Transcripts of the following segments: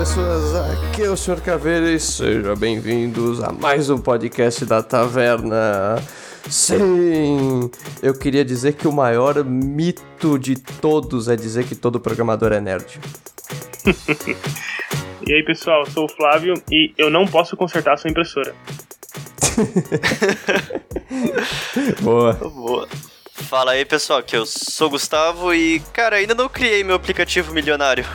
pessoas, aqui é o Sr. Caveira e sejam bem-vindos a mais um podcast da Taverna. Sim, eu queria dizer que o maior mito de todos é dizer que todo programador é nerd. e aí pessoal, eu sou o Flávio e eu não posso consertar a sua impressora. Boa. Boa. Fala aí pessoal, que eu sou o Gustavo e, cara, ainda não criei meu aplicativo milionário.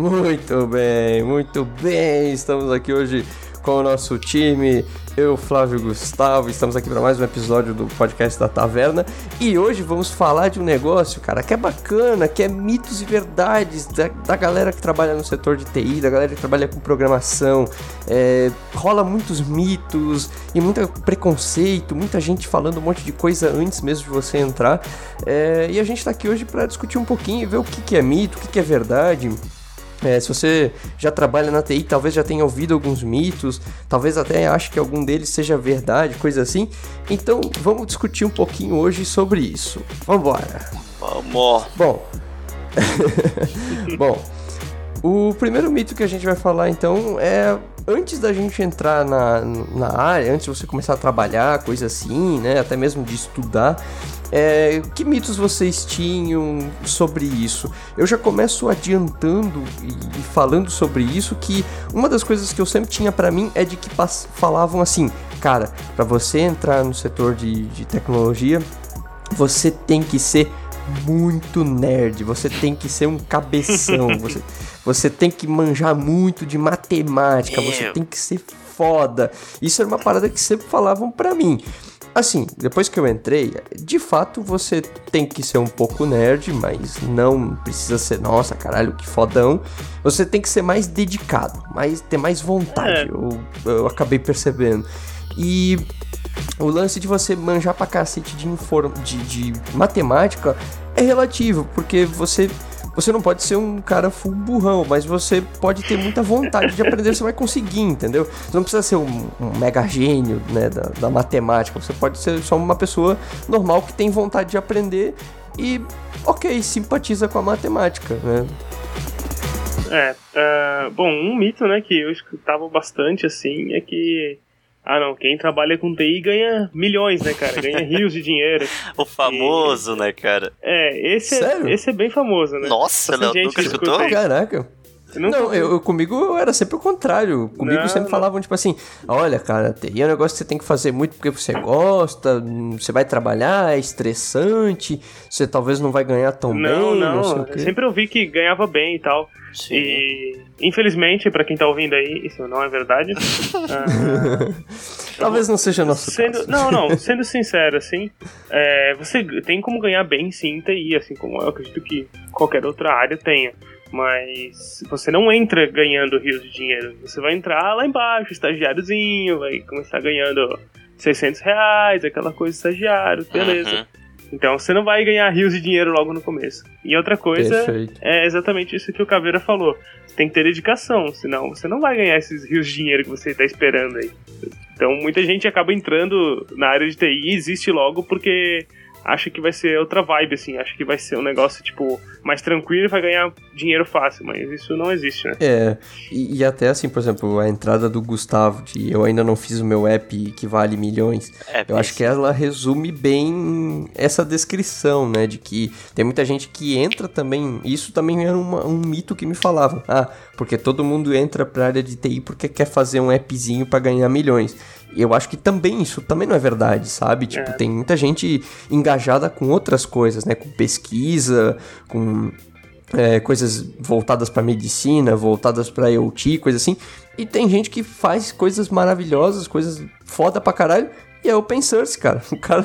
Muito bem, muito bem. Estamos aqui hoje com o nosso time. Eu, Flávio Gustavo, estamos aqui para mais um episódio do podcast da Taverna. E hoje vamos falar de um negócio, cara, que é bacana, que é mitos e verdades da, da galera que trabalha no setor de TI, da galera que trabalha com programação. É, rola muitos mitos e muito preconceito, muita gente falando um monte de coisa antes mesmo de você entrar. É, e a gente está aqui hoje para discutir um pouquinho e ver o que, que é mito, o que, que é verdade. É, se você já trabalha na TI, talvez já tenha ouvido alguns mitos, talvez até ache que algum deles seja verdade, coisa assim. Então vamos discutir um pouquinho hoje sobre isso. Vambora! Vamos! Bom, bom, o primeiro mito que a gente vai falar então é antes da gente entrar na, na área, antes de você começar a trabalhar, coisa assim, né, até mesmo de estudar, é, que mitos vocês tinham sobre isso? Eu já começo adiantando e falando sobre isso que uma das coisas que eu sempre tinha para mim é de que falavam assim, cara, para você entrar no setor de, de tecnologia, você tem que ser muito nerd, você tem que ser um cabeção, você, você tem que manjar muito de matemática, você tem que ser foda. Isso era uma parada que sempre falavam para mim. Assim, depois que eu entrei, de fato você tem que ser um pouco nerd, mas não precisa ser, nossa, caralho, que fodão. Você tem que ser mais dedicado, mais, ter mais vontade, é. eu, eu acabei percebendo. E o lance de você manjar pra cacete de, inform de, de matemática é relativo, porque você você não pode ser um cara full burrão, mas você pode ter muita vontade de aprender, você vai conseguir, entendeu? Você não precisa ser um, um mega gênio né, da, da, matemática, você pode ser só uma pessoa normal que tem vontade de aprender e, ok, simpatiza com a matemática, né? É, uh, bom, um mito, né, que eu escutava bastante, assim, é que ah, não, quem trabalha com TI ganha milhões, né, cara? Ganha rios de dinheiro. o famoso, e... né, cara? É, esse é, esse é bem famoso, né? Nossa, não, nunca escutou? Caraca. Não, não eu, eu, comigo eu era sempre o contrário. Comigo não, sempre não. falavam, tipo assim, olha, cara, TI é um negócio que você tem que fazer muito porque você gosta, você vai trabalhar, é estressante, você talvez não vai ganhar tão não, bem. Não, não. Eu sempre ouvi que ganhava bem e tal. Sim. E infelizmente, para quem tá ouvindo aí, isso não é verdade. uh, Talvez não seja nosso sendo, caso. Não, não, sendo sincero, assim, é, você tem como ganhar bem sim em TI, assim como eu acredito que qualquer outra área tenha. Mas você não entra ganhando rios de dinheiro. Você vai entrar lá embaixo, estagiáriozinho, vai começar ganhando 600 reais, aquela coisa estagiário, beleza. Uhum. Então você não vai ganhar rios de dinheiro logo no começo. E outra coisa Perfeito. é exatamente isso que o Caveira falou. Você tem que ter dedicação, senão você não vai ganhar esses rios de dinheiro que você está esperando aí. Então muita gente acaba entrando na área de TI e existe logo porque acha que vai ser outra vibe, assim, acha que vai ser um negócio, tipo, mais tranquilo e vai ganhar dinheiro fácil, mas isso não existe, né? É, e, e, até assim, por exemplo, a entrada do Gustavo, de eu ainda não fiz o meu app que vale milhões, é, eu acho que ela resume bem essa descrição, né, de que tem muita gente que entra também, isso também era uma, um mito que me falava, ah, porque todo mundo entra pra área de TI porque quer fazer um appzinho para ganhar milhões. Eu acho que também isso também não é verdade, sabe? Tipo, é. tem muita gente engajada com outras coisas, né? Com pesquisa, com é, coisas voltadas para medicina, voltadas para IoT, coisa assim. E tem gente que faz coisas maravilhosas, coisas foda pra caralho. E é open source, cara. O cara,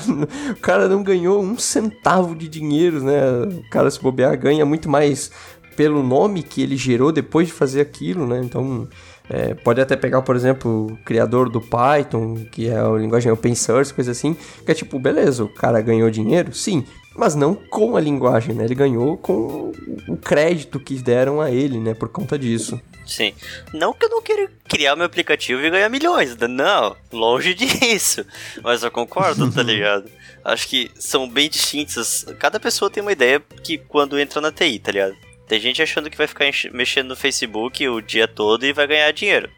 o cara não ganhou um centavo de dinheiro, né? O cara se bobear ganha muito mais pelo nome que ele gerou depois de fazer aquilo, né? Então, é, pode até pegar, por exemplo, o criador do Python, que é a linguagem open source, coisa assim, que é tipo, beleza, o cara ganhou dinheiro, sim, mas não com a linguagem, né? Ele ganhou com o crédito que deram a ele, né? Por conta disso. Sim. Não que eu não queira criar meu aplicativo e ganhar milhões. Não, longe disso. Mas eu concordo, tá ligado? Acho que são bem distintas. Cada pessoa tem uma ideia que quando entra na TI, tá ligado? Tem gente achando que vai ficar mexendo no Facebook o dia todo e vai ganhar dinheiro.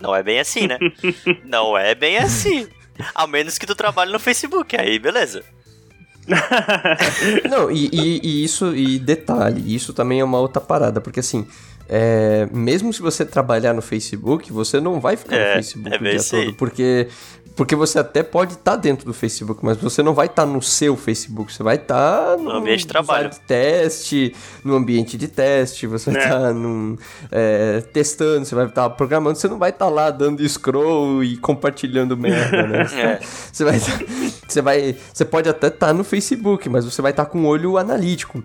Não é bem assim, né? Não é bem assim. A menos que tu trabalhe no Facebook, aí beleza. Não, e, e, e, isso, e detalhe, isso também é uma outra parada, porque assim, é, mesmo se você trabalhar no Facebook, você não vai ficar é, no Facebook é o dia todo, porque porque você até pode estar tá dentro do Facebook, mas você não vai estar tá no seu Facebook, você vai estar tá no, no, ambiente de trabalho. De teste, no ambiente de teste, você vai estar é. é, testando, você vai estar programando, você não vai estar lá dando scroll e compartilhando merda, né? é. Você vai, você vai, você pode até estar no Facebook, mas você vai estar com o olho analítico.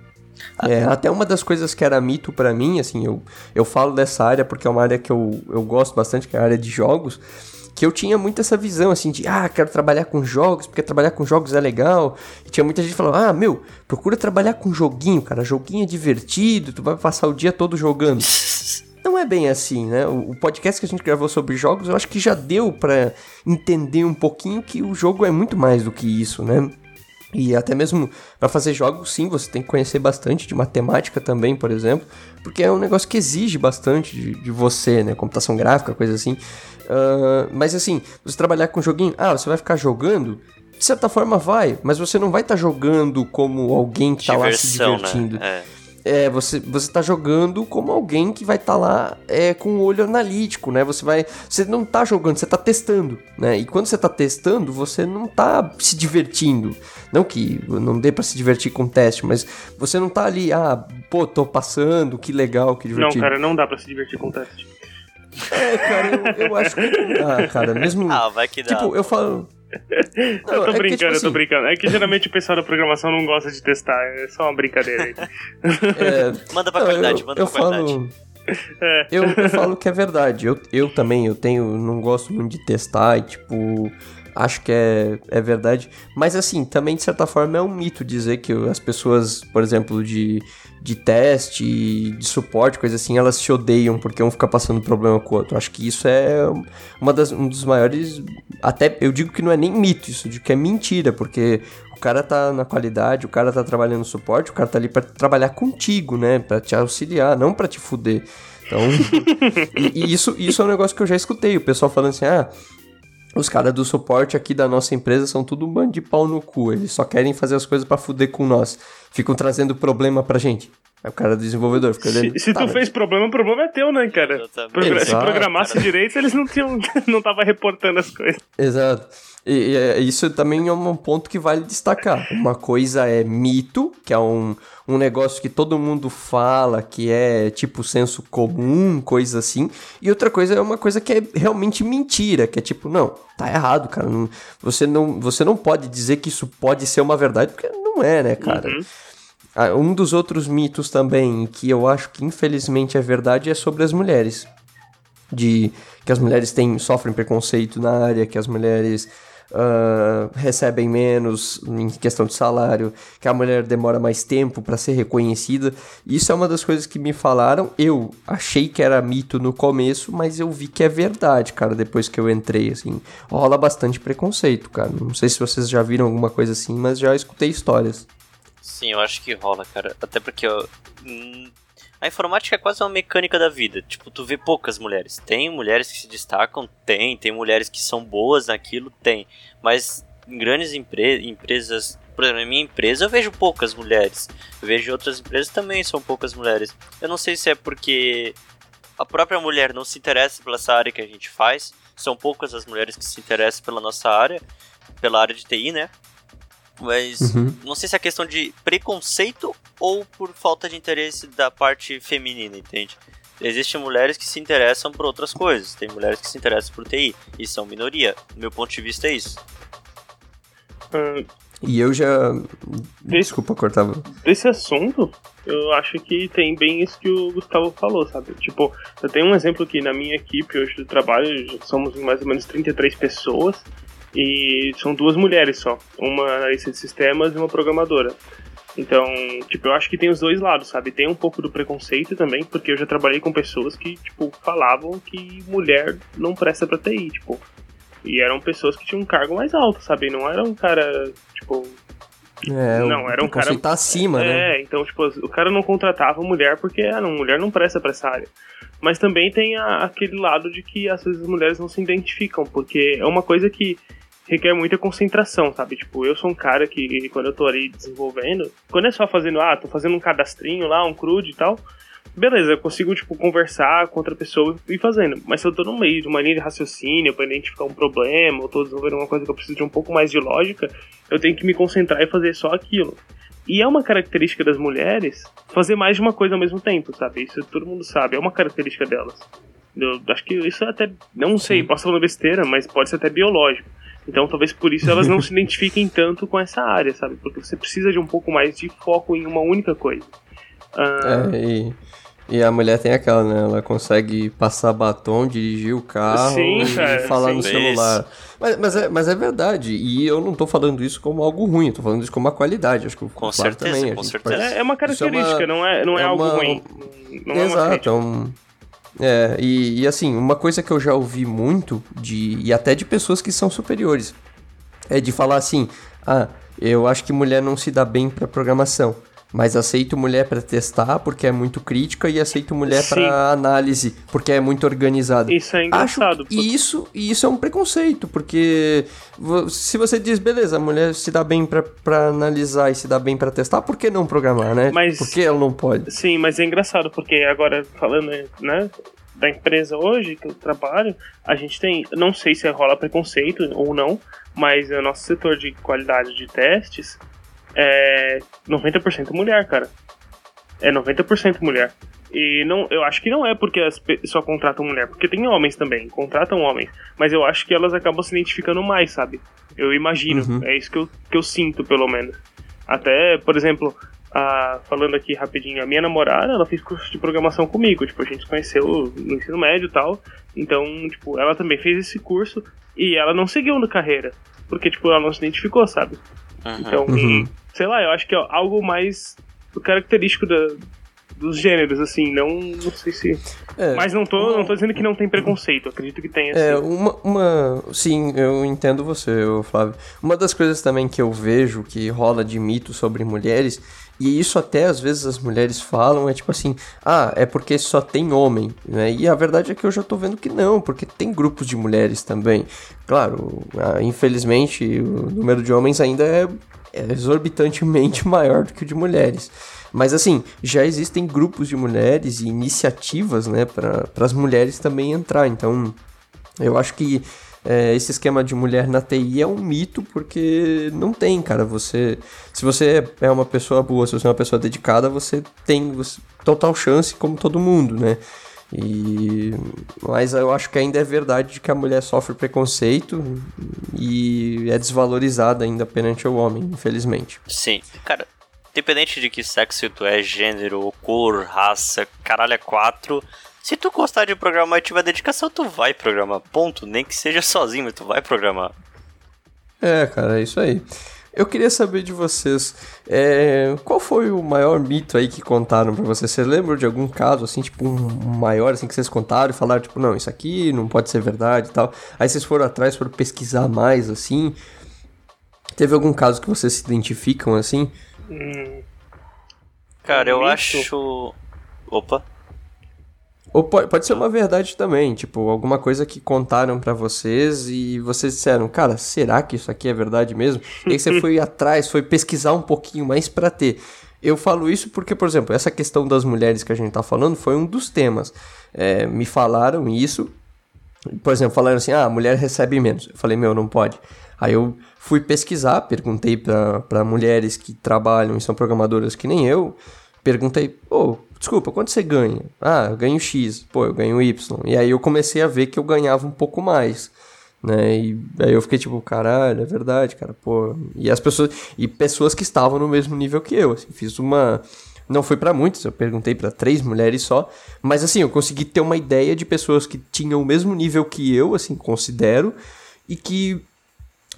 É, até uma das coisas que era mito para mim, assim, eu, eu falo dessa área porque é uma área que eu, eu gosto bastante, que é a área de jogos que eu tinha muito essa visão, assim, de, ah, quero trabalhar com jogos, porque trabalhar com jogos é legal. E tinha muita gente falando, ah, meu, procura trabalhar com joguinho, cara, joguinho é divertido, tu vai passar o dia todo jogando. Não é bem assim, né? O podcast que a gente gravou sobre jogos, eu acho que já deu para entender um pouquinho que o jogo é muito mais do que isso, né? E até mesmo para fazer jogos, sim, você tem que conhecer bastante de matemática também, por exemplo, porque é um negócio que exige bastante de, de você, né? Computação gráfica, coisa assim. Uh, mas assim, você trabalhar com joguinho, ah, você vai ficar jogando? De certa forma vai, mas você não vai estar tá jogando como alguém que está lá se né? divertindo. Né? É. É, você, você tá jogando como alguém que vai estar tá lá é, com o olho analítico, né? Você vai. Você não tá jogando, você tá testando, né? E quando você tá testando, você não tá se divertindo. Não que não dê para se divertir com teste, mas você não tá ali, ah, pô, tô passando, que legal, que divertido. Não, cara, não dá para se divertir com teste. É, cara, eu, eu acho que. Ah, cara, mesmo. Ah, vai que dá. Tipo, eu falo. Não, eu tô é brincando, que, tipo, eu tô assim... brincando. É que geralmente o pessoal da programação não gosta de testar, é só uma brincadeira aí. É... Manda pra não, qualidade, eu, manda eu pra falo... qualidade. É. Eu, eu falo que é verdade. Eu, eu também, eu tenho, não gosto muito de testar e tipo acho que é, é verdade. Mas assim, também de certa forma é um mito dizer que as pessoas, por exemplo, de, de teste, de suporte, coisa assim, elas se odeiam porque um fica passando problema com o outro. Acho que isso é uma das, um dos maiores. Até eu digo que não é nem mito isso, de que é mentira, porque o cara tá na qualidade, o cara tá trabalhando no suporte, o cara tá ali para trabalhar contigo, né? Para te auxiliar, não para te fuder. Então, e, e, isso, isso é um negócio que eu já escutei, o pessoal falando assim: ah, os caras do suporte aqui da nossa empresa são tudo um bando de pau no cu. Eles só querem fazer as coisas para fuder com nós. Ficam trazendo problema pra gente. Aí o cara do desenvolvedor fica olhando. Se, se tá, tu fez problema, o problema é teu, né, cara? Progra se programasse cara. direito, eles não tinham. não tava reportando as coisas. Exato. E, e, é, isso também é um ponto que vale destacar. Uma coisa é mito, que é um, um negócio que todo mundo fala, que é tipo senso comum, coisa assim. E outra coisa é uma coisa que é realmente mentira, que é tipo, não, tá errado, cara. Não, você, não, você não pode dizer que isso pode ser uma verdade, porque não é, né, cara? Uhum. Ah, um dos outros mitos também, que eu acho que infelizmente é verdade, é sobre as mulheres. De que as mulheres têm, sofrem preconceito na área, que as mulheres uh, recebem menos em questão de salário, que a mulher demora mais tempo para ser reconhecida. Isso é uma das coisas que me falaram. Eu achei que era mito no começo, mas eu vi que é verdade, cara, depois que eu entrei, assim. Rola bastante preconceito, cara. Não sei se vocês já viram alguma coisa assim, mas já escutei histórias. Sim, eu acho que rola, cara. Até porque eu, hum, a informática é quase uma mecânica da vida. Tipo, tu vê poucas mulheres. Tem mulheres que se destacam? Tem. Tem mulheres que são boas naquilo? Tem. Mas em grandes empre empresas, por exemplo, na minha empresa eu vejo poucas mulheres. Eu vejo outras empresas também são poucas mulheres. Eu não sei se é porque a própria mulher não se interessa pela essa área que a gente faz. São poucas as mulheres que se interessam pela nossa área, pela área de TI, né? Mas uhum. não sei se é questão de preconceito ou por falta de interesse da parte feminina, entende? Existem mulheres que se interessam por outras coisas, tem mulheres que se interessam por TI, e são minoria. Do meu ponto de vista é isso. Uh, e eu já. Desse, Desculpa, cortava. Desse assunto, eu acho que tem bem isso que o Gustavo falou, sabe? Tipo, eu tenho um exemplo aqui na minha equipe hoje do trabalho, somos mais ou menos 33 pessoas. E são duas mulheres só, uma analista de sistemas e uma programadora. Então, tipo, eu acho que tem os dois lados, sabe? Tem um pouco do preconceito também, porque eu já trabalhei com pessoas que, tipo, falavam que mulher não presta pra TI, tipo. E eram pessoas que tinham um cargo mais alto, sabe? Não era um cara, tipo, É, não, era um cara. tá acima, é, né? É, então, tipo, o cara não contratava mulher porque, ah, não, mulher não presta pra essa área. Mas também tem a, aquele lado de que às vezes as mulheres não se identificam, porque é uma coisa que requer muita concentração, sabe? Tipo, eu sou um cara que quando eu tô ali desenvolvendo, quando é só fazendo, ah, tô fazendo um cadastrinho lá, um CRUD e tal, beleza, eu consigo, tipo, conversar com outra pessoa e ir fazendo. Mas se eu tô no meio de uma linha de raciocínio pra identificar um problema, ou tô desenvolvendo uma coisa que eu preciso de um pouco mais de lógica, eu tenho que me concentrar e fazer só aquilo. E é uma característica das mulheres fazer mais de uma coisa ao mesmo tempo, sabe? Isso todo mundo sabe, é uma característica delas. Eu acho que isso é até, não sei, posso falar besteira, mas pode ser até biológico. Então talvez por isso elas não se identifiquem tanto com essa área, sabe? Porque você precisa de um pouco mais de foco em uma única coisa. Ah, é, e e a mulher tem aquela, né? Ela consegue passar batom, dirigir o carro sim, e cara, falar sim, no celular. Mas, mas, é, mas é verdade. E eu não tô falando isso como algo ruim, eu tô falando isso como uma qualidade. Acho que com certeza, também, com certeza. É, é, uma característica, é uma, não é, não é, é algo uma, ruim. Não exato, é um. É, e, e assim, uma coisa que eu já ouvi muito, de, e até de pessoas que são superiores, é de falar assim: ah, eu acho que mulher não se dá bem para programação. Mas aceito mulher para testar porque é muito crítica e aceito mulher para análise porque é muito organizada. Isso é engraçado. Acho, e isso, isso é um preconceito, porque se você diz, beleza, a mulher se dá bem para analisar e se dá bem para testar, por que não programar, né? Mas, por que ela não pode? Sim, mas é engraçado porque agora falando, né, da empresa hoje que eu trabalho, a gente tem, não sei se rola preconceito ou não, mas o nosso setor de qualidade de testes é 90% mulher, cara. É 90% mulher. E não, eu acho que não é porque as só contratam mulher, porque tem homens também, contratam homens, mas eu acho que elas acabam se identificando mais, sabe? Eu imagino, uhum. é isso que eu, que eu sinto, pelo menos. Até, por exemplo, a, falando aqui rapidinho, a minha namorada, ela fez curso de programação comigo, tipo, a gente se conheceu no ensino médio e tal, então, tipo, ela também fez esse curso e ela não seguiu na carreira, porque, tipo, ela não se identificou, sabe? Uhum. Então, uhum sei lá, eu acho que é algo mais característico da, dos gêneros, assim, não, não sei se. É, Mas não tô, uma... não tô dizendo que não tem preconceito, acredito que tem. Assim. É, uma, uma. Sim, eu entendo você, Flávio. Uma das coisas também que eu vejo que rola de mito sobre mulheres, e isso até às vezes as mulheres falam, é tipo assim, ah, é porque só tem homem, né? E a verdade é que eu já tô vendo que não, porque tem grupos de mulheres também. Claro, ah, infelizmente o número de homens ainda é é exorbitantemente maior do que o de mulheres. Mas assim, já existem grupos de mulheres e iniciativas, né, para as mulheres também entrar. Então, eu acho que é, esse esquema de mulher na TI é um mito, porque não tem, cara. Você. Se você é uma pessoa boa, se você é uma pessoa dedicada, você tem você, total chance, como todo mundo, né? E mas eu acho que ainda é verdade de que a mulher sofre preconceito e é desvalorizada ainda perante o homem, infelizmente. Sim, cara, independente de que sexo tu é, gênero, cor, raça, caralho é quatro, se tu gostar de programar e tiver dedicação, tu vai programar, ponto, nem que seja sozinho, mas tu vai programar. É, cara, é isso aí. Eu queria saber de vocês, é, qual foi o maior mito aí que contaram para vocês? Você lembra de algum caso, assim, tipo, um maior, assim, que vocês contaram e falaram, tipo, não, isso aqui não pode ser verdade e tal. Aí vocês foram atrás, foram pesquisar mais, assim. Teve algum caso que vocês se identificam, assim? Hum. Cara, eu mito? acho... Opa. Ou pode, pode ser uma verdade também, tipo, alguma coisa que contaram para vocês e vocês disseram, cara, será que isso aqui é verdade mesmo? E aí você foi atrás, foi pesquisar um pouquinho mais para ter. Eu falo isso porque, por exemplo, essa questão das mulheres que a gente tá falando foi um dos temas. É, me falaram isso, por exemplo, falaram assim, ah, a mulher recebe menos. Eu falei, meu, não pode. Aí eu fui pesquisar, perguntei para mulheres que trabalham e são programadoras que nem eu, perguntei, pô, desculpa, quanto você ganha? Ah, eu ganho X, pô, eu ganho Y. E aí eu comecei a ver que eu ganhava um pouco mais. Né? E aí eu fiquei tipo, caralho, é verdade, cara, pô. E as pessoas e pessoas que estavam no mesmo nível que eu, assim, fiz uma não foi para muitas, eu perguntei para três mulheres só, mas assim, eu consegui ter uma ideia de pessoas que tinham o mesmo nível que eu, assim, considero, e que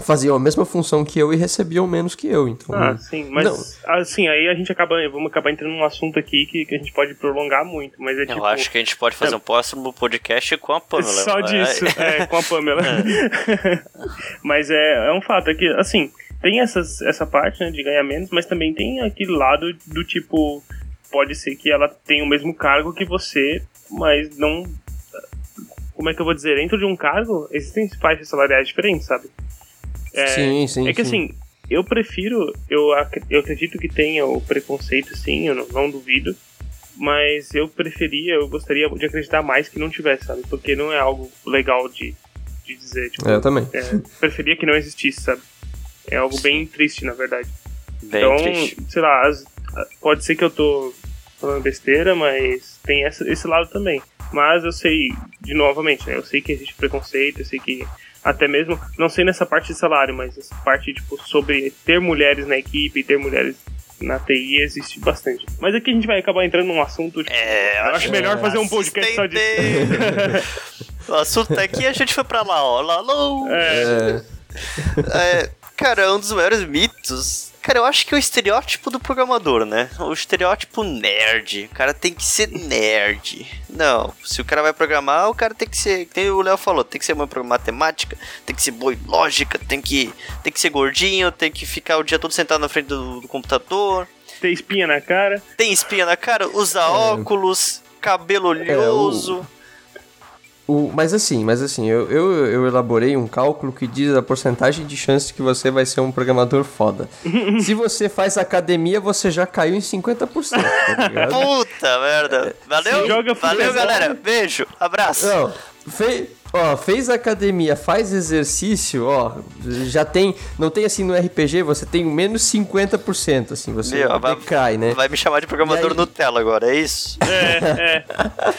faziam a mesma função que eu e recebiam menos que eu. Então, ah, sim, mas não. assim, aí a gente acaba, vamos acabar entrando num assunto aqui que, que a gente pode prolongar muito, mas é Eu tipo, acho que a gente pode fazer é, um próximo podcast com a Pamela. Só disso, é, com a Pamela. É. mas é, é um fato, é que, assim, tem essas, essa parte né, de ganhar menos, mas também tem aquele lado do tipo, pode ser que ela tenha o mesmo cargo que você, mas não. Como é que eu vou dizer? Dentro de um cargo, existem faixas salariais diferentes, sabe? É, sim, sim. É que sim. assim, eu prefiro, eu, eu acredito que tenha o preconceito, sim, eu não, não duvido, mas eu preferia, eu gostaria de acreditar mais que não tivesse, sabe? Porque não é algo legal de, de dizer. Tipo, eu também. É, preferia que não existisse, sabe? É algo bem triste, na verdade. Bem então, triste. sei lá, as, pode ser que eu tô falando besteira, mas tem essa, esse lado também. Mas eu sei, de novamente, né? Eu sei que existe preconceito, eu sei que até mesmo, não sei nessa parte de salário, mas essa parte, tipo, sobre ter mulheres na equipe, ter mulheres na TI existe bastante. Mas aqui a gente vai acabar entrando num assunto. Tipo, É, eu acho melhor fazer um podcast só disso. o assunto tá aqui a gente foi pra lá, ó. Lá, lá. É, É, É, cara, um dos maiores mitos. Cara, eu acho que é o estereótipo do programador, né? O estereótipo nerd. O cara tem que ser nerd. Não, se o cara vai programar, o cara tem que ser. Tem o Léo falou, tem que ser bom em matemática, tem que ser bom em lógica, tem que, tem que ser gordinho, tem que ficar o dia todo sentado na frente do, do computador, ter espinha na cara. tem espinha na cara, usa óculos, cabelo oleoso. o, mas assim, mas assim, eu, eu, eu elaborei um cálculo que diz a porcentagem de chance que você vai ser um programador foda. Se você faz academia, você já caiu em 50%, tá? Puta merda. Valeu, Se joga valeu galera. Beijo, abraço. Não, fez, ó, fez academia, faz exercício, ó, já tem, não tem assim no RPG, você tem menos 50%, assim, você Meu, vai- decai, né? Vai me chamar de programador aí? Nutella agora, é isso? É,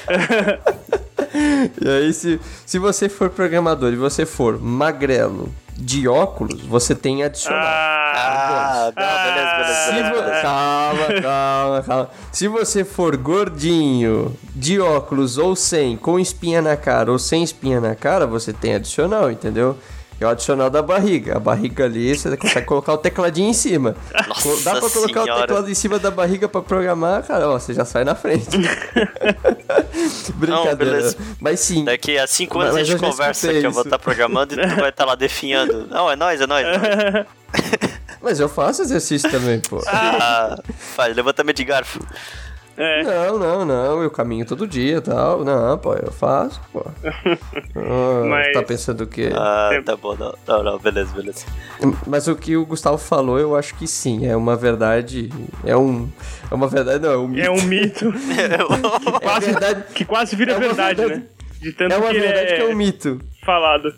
é. E aí, se, se você for programador e você for magrelo de óculos, você tem adicional. Ah, Ah, não, beleza, beleza, Se beleza. vo- beleza. Calma, calma, calma. Se você for gordinho, de óculos ou sem, com espinha na cara ou sem espinha na cara, você tem adicional, entendeu? É o adicional da barriga. A barriga ali, você consegue colocar o tecladinho em cima. Nossa Dá pra colocar o senhora. teclado em cima da barriga pra programar, cara, ó, você já sai na frente. Brincadeira. beleza. Mas sim. Daqui a cinco Mas- anos a gente conversa que eu vou isso. estar programando e tu vai estar lá definhando. Não, é nóis, é nóis. é nóis. Mas eu faço exercício também, pô. Ah, faz, levantamento de garfo. É. Não, não, não, eu caminho todo dia e tal. Não, pô, eu faço, pô. Ah, Mas- Tá pensando o quê? Ah, tá bom, não, não, não, beleza, beleza. Mas o que o Gustavo falou, eu acho que sim, é uma verdade. É um. É uma verdade, não, é um mito. É um mito É quase, verdade. que quase vira É verdade, verdade. né? De tanto É uma que verdade é que é um mito. falado.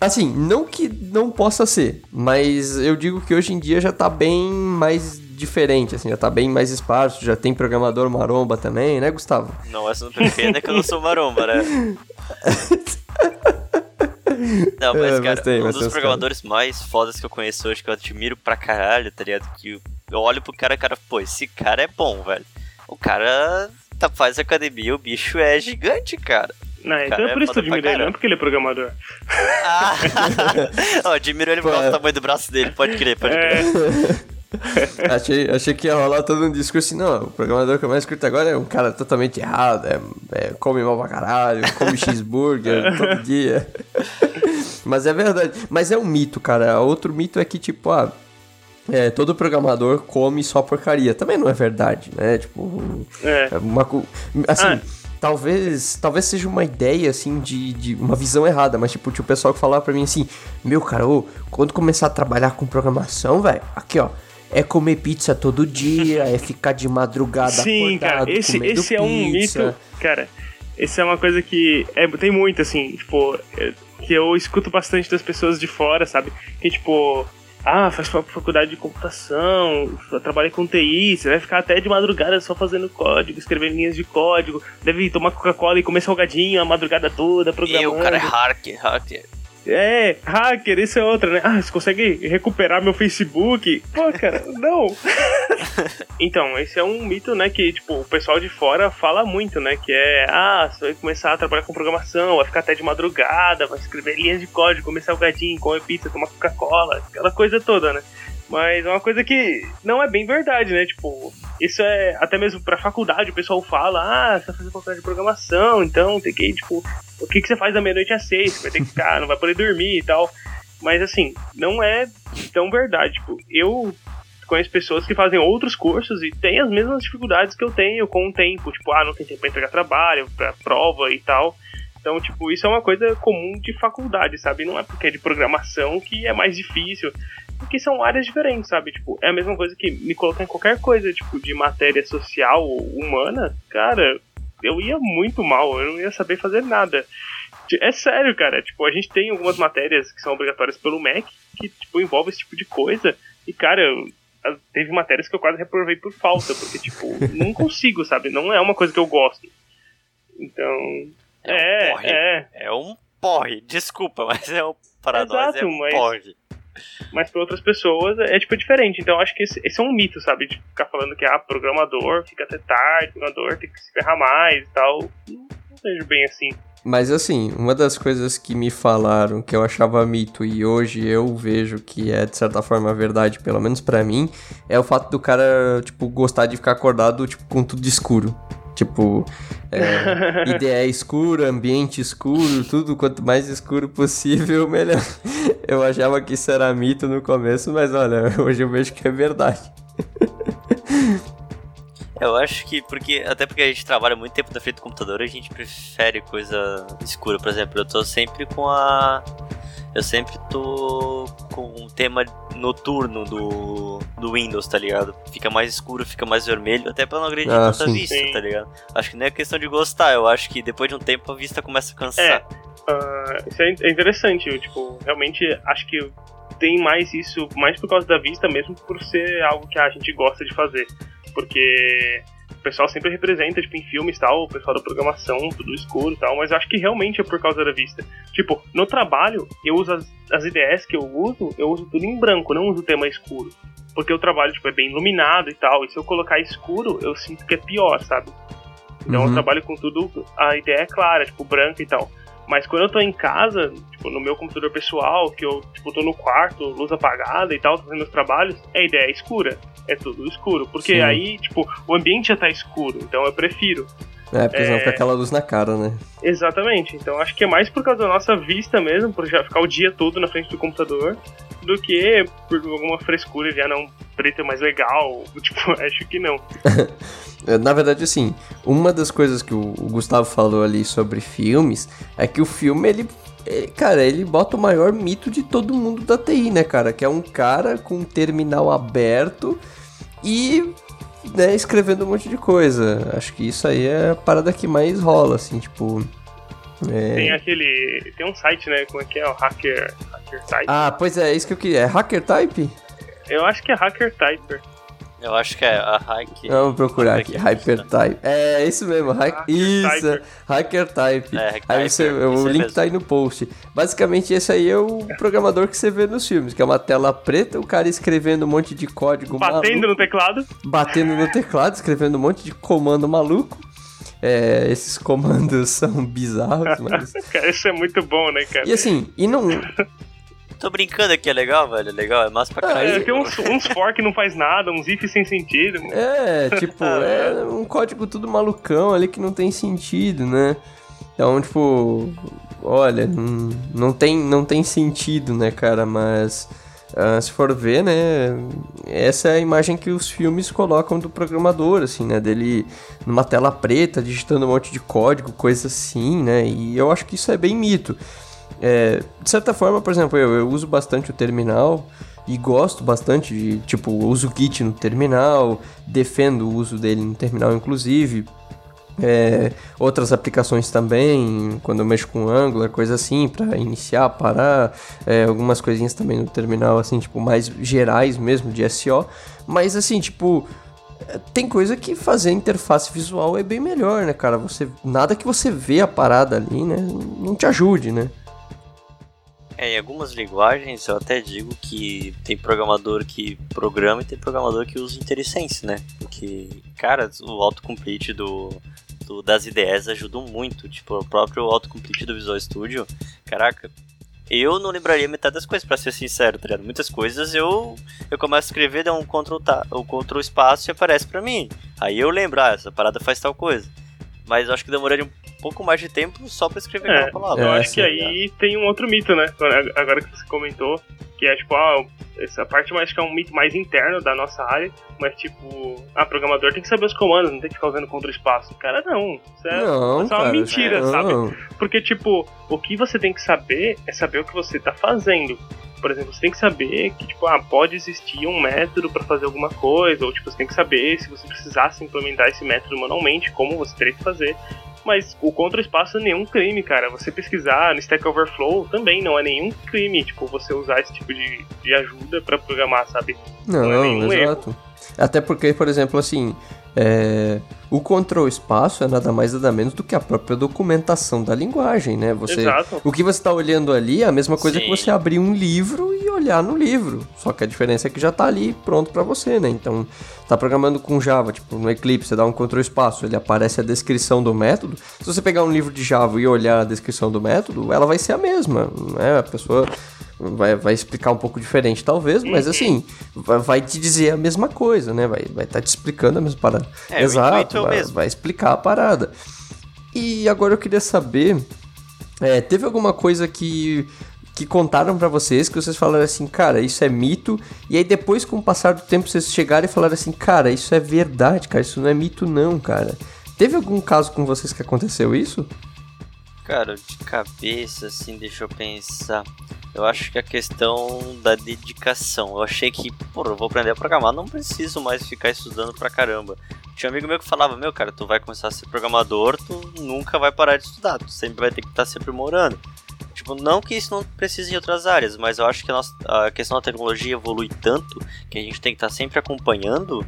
Assim, não que não possa ser, mas eu digo que hoje em dia já tá bem mais diferente, assim, já tá bem mais esparso, já tem programador maromba também, né, Gustavo? Não, essa não defenda que eu não sou maromba, né? Não, mas, É, mas cara, tem, um mas dos tem uns programadores mais fodas que eu conheço hoje, que eu admiro pra caralho, tá ligado? Que eu- olho pro cara, cara, pô, esse cara é bom, velho. O cara tá, faz academia, o bicho é gigante, cara. Não, então Cara, é por é isso que eu admiro ele, não é porque ele é programador. Ah, eu admiro ele por causa é. do tamanho do braço dele, pode crer, pode É, crer. achei, achei que ia rolar todo um discurso assim, não, o programador que eu mais curto agora é um cara totalmente errado, é, é, come mal pra caralho, come cheeseburger todo dia. Mas é verdade. Mas é um mito, cara. Outro mito é que, tipo, ah, é, todo programador come só porcaria. Também não é verdade, né? Tipo, é. é uma, assim, Ah. talvez, talvez seja uma ideia, assim, de, de uma visão errada, mas, tipo, tinha o pessoal que falava pra mim assim, meu, cara, ô, quando começar a trabalhar com programação, velho, aqui, ó, é comer pizza todo dia, é ficar de madrugada Sim, acordado, cara, esse, comendo esse é um pizza. mito. Cara, esse é uma coisa que é, tem muito, assim, tipo, é, que eu escuto bastante das pessoas de fora, sabe? Que, tipo, ah, faz fa- faculdade de computação, trabalha com TI, você vai ficar até de madrugada só fazendo código, escrevendo linhas de código, deve tomar Coca-Cola e comer salgadinho a madrugada toda, E programando. o cara é hacker, hacker. É, hacker, isso é outra, né? Ah, você consegue recuperar meu Facebook? Pô, cara, não. então, esse é um mito, né, que, tipo, o pessoal de fora fala muito, né? Que é, ah, você vai começar a trabalhar com programação, vai ficar até de madrugada, vai escrever linhas de código, comer salgadinho, comer pizza, tomar Coca-Cola, aquela coisa toda, né? Mas é uma coisa que não é bem verdade, né? Tipo, isso é até mesmo pra faculdade, o pessoal fala, ah, você vai fazer faculdade de programação, então tem que, tipo, o que, que você faz da meia-noite às seis? Vai ter que ficar, não vai poder dormir e tal. Mas assim, não é tão verdade. Tipo, eu conheço pessoas que fazem outros cursos e têm as mesmas dificuldades que eu tenho com o tempo. Tipo, ah, não tem tempo pra entregar trabalho, pra prova e tal. Então, tipo, isso é uma coisa comum de faculdade, sabe? Não é porque é de programação que é mais difícil. Porque são áreas diferentes, sabe? Tipo, é a mesma coisa que me colocar em qualquer coisa, tipo, de matéria social ou humana. Cara, eu ia muito mal, eu não ia saber fazer nada. É sério, cara. Tipo, a gente tem algumas matérias que são obrigatórias pelo MEC que, tipo, envolve esse tipo de coisa. E, cara, teve matérias que eu quase reprovei por falta, porque, tipo, não consigo, sabe? Não é uma coisa que eu gosto. Então, é, um porre. É. é um porre. Desculpa, mas é um para Exato, nós é um mas, porre. Mas para outras pessoas é tipo diferente. Então acho que esse, esse, é um mito, sabe? De ficar falando que ah, programador fica até tarde, programador tem que se ferrar mais e tal. Não, não vejo bem assim. Mas assim, uma das coisas que me falaram que eu achava mito e hoje eu vejo que é de certa forma verdade, pelo menos para mim, é o fato do cara, tipo, gostar de ficar acordado, tipo, com tudo escuro. Tipo, é, ideia escura, ambiente escuro, tudo quanto mais escuro possível, melhor. Eu achava que isso era mito no começo, mas olha, hoje eu vejo que é verdade. Eu acho que porque até porque a gente trabalha muito tempo na frente do computador, a gente prefere coisa escura. Por exemplo, eu tô sempre com a eu sempre tô com um tema noturno do, do Windows, tá ligado? Fica mais escuro, fica mais vermelho, até pra não agredir ah, tanta sim. vista, sim. tá ligado? Acho que não é questão de gostar, eu acho que depois de um tempo a vista começa a cansar. É, uh, isso é interessante, eu, tipo, realmente acho que tem mais isso, mais por causa da vista mesmo, por ser algo que a gente gosta de fazer. Porque pessoal sempre representa, tipo, em filmes e tal, o pessoal da programação, tudo escuro e tal, mas eu acho que realmente é por causa da vista. Tipo, no trabalho, eu uso as, as ideias que eu uso, eu uso tudo em branco, não uso o tema escuro. Porque o trabalho, tipo, é bem iluminado e tal, e se eu colocar escuro, eu sinto que é pior, sabe? Então uhum. eu trabalho com tudo, a ideia é clara, tipo, branca e tal. Mas quando eu tô em casa, tipo, no meu computador pessoal, que eu, tipo, tô no quarto, luz apagada e tal, fazendo meus trabalhos, a ideia é escura. É tudo escuro. Porque Sim. aí, tipo, o ambiente já tá escuro, então eu prefiro. É, porque é... senão fica aquela luz na cara, né? Exatamente. Então acho que é mais por causa da nossa vista mesmo, por já ficar o dia todo na frente do computador, do que por alguma frescura ah, não, preto é mais legal. Tipo, acho que não. Na verdade, assim, uma das coisas que o Gustavo falou ali sobre filmes é que o filme, ele, ele, cara, ele bota o maior mito de todo mundo da TI, né, cara? Que é um cara com um terminal aberto e né, escrevendo um monte de coisa. Acho que isso aí é a parada que mais rola, assim, tipo. É... Tem aquele. Tem um site, né? Como é que é? O Hacker, Hacker Type. Ah, pois é, é isso que eu queria. É Hacker Type? Eu acho que é Hacker Typer. Eu acho que é a Hike. Vamos procurar aqui, Hypertype. É, isso mesmo, Hacker isso, Hypertype. É, aí você, o link mesmo. tá aí no post. Basicamente, esse aí é o programador que você vê nos filmes, que é uma tela preta, o cara escrevendo um monte de código Batendo maluco, no teclado. Batendo no teclado, escrevendo um monte de comando maluco. É, esses comandos são bizarros, mas... cara, isso é muito bom, né, cara? E assim, e não... Tô brincando aqui, é legal, velho. É legal, é massa pra caralho. É, tem uns, uns for que não faz nada, uns if sem sentido. Mano. É, tipo, é um código tudo malucão ali que não tem sentido, né? Então, tipo, olha, não, não, tem, não tem sentido, né, cara? Mas uh, se for ver, né, essa é a imagem que os filmes colocam do programador, assim, né? Dele numa tela preta, digitando um monte de código, coisa assim, né? E eu acho que isso é bem mito. É, de certa forma, por exemplo, eu, eu uso bastante o terminal e gosto bastante de, tipo, uso o Git no terminal, defendo o uso dele no terminal, inclusive. É, outras aplicações também, quando eu mexo com Angular, coisa assim, para iniciar, parar, é, algumas coisinhas também no terminal, assim, tipo, mais gerais mesmo, de SEO. Mas, assim, tipo, tem coisa que fazer interface visual é bem melhor, né, cara? Você, nada que você vê a parada ali, né, não te ajude, né? É, em algumas linguagens eu até digo que tem programador que programa e tem programador que usa IntelliSense, né? Porque, cara, o autocomplete do, do, das ideias ajuda muito. Tipo, o próprio autocomplete do Visual Studio, caraca, eu não lembraria metade das coisas, para ser sincero, tá ligado? Muitas coisas eu eu começo a escrever, dá um Ctrl, o Ctrl espaço e aparece para mim. Aí eu lembro, ah, essa parada faz tal coisa. Mas eu acho que demoraria um pouco mais de tempo só pra escrever é, aquela palavra. Eu acho que aí tem um outro mito, né? Agora que você comentou, que é tipo, ah, essa parte eu acho que é um mito mais interno da nossa área, mas tipo, ah, programador tem que saber os comandos, não tem que ficar usando contra espaço. Cara, não. Isso é, não, é uma cara, mentira, não. sabe? Porque, tipo, o que você tem que saber é saber o que você tá fazendo. Por exemplo, você tem que saber que, tipo, ah, pode existir um método para fazer alguma coisa, ou tipo, você tem que saber se você precisasse implementar esse método manualmente, como você teria que fazer. Mas o contra-espaço é nenhum crime, cara. Você pesquisar no Stack Overflow também não é nenhum crime, tipo, você usar esse tipo de, de ajuda para programar, sabe? Não, é nenhum exato. Até porque, por exemplo, assim, é, o control espaço é nada mais nada menos do que a própria documentação da linguagem, né? Você, Exato. o que você está olhando ali é a mesma coisa Sim. que você abrir um livro e olhar no livro. Só que a diferença é que já tá ali pronto para você, né? Então, tá programando com Java, tipo, no Eclipse, você dá um control espaço, ele aparece a descrição do método. Se você pegar um livro de Java e olhar a descrição do método, ela vai ser a mesma, né? A pessoa vai, vai explicar um pouco diferente, talvez, mas assim, vai, vai te dizer a mesma coisa, né? Vai estar vai tá te explicando a mesma parada. É, Exato, é vai, vai explicar a parada. E agora eu queria saber, é, teve alguma coisa que que contaram pra vocês que vocês falaram assim, cara, isso é mito, e aí depois com o passar do tempo vocês chegaram e falaram assim, cara, isso é verdade, cara, isso não é mito não, cara. Teve algum caso com vocês que aconteceu isso? Cara, de cabeça, assim, deixa eu pensar. Eu acho que a questão da dedicação. Eu achei que, pô, eu vou aprender a programar, não preciso mais ficar estudando pra caramba. Tinha um amigo meu que falava, meu, cara, tu vai começar a ser programador, tu nunca vai parar de estudar, tu sempre vai ter que estar se aprimorando. Tipo, não que isso não precise em outras áreas, mas eu acho que a, nossa, a questão da tecnologia evolui tanto que a gente tem que estar sempre acompanhando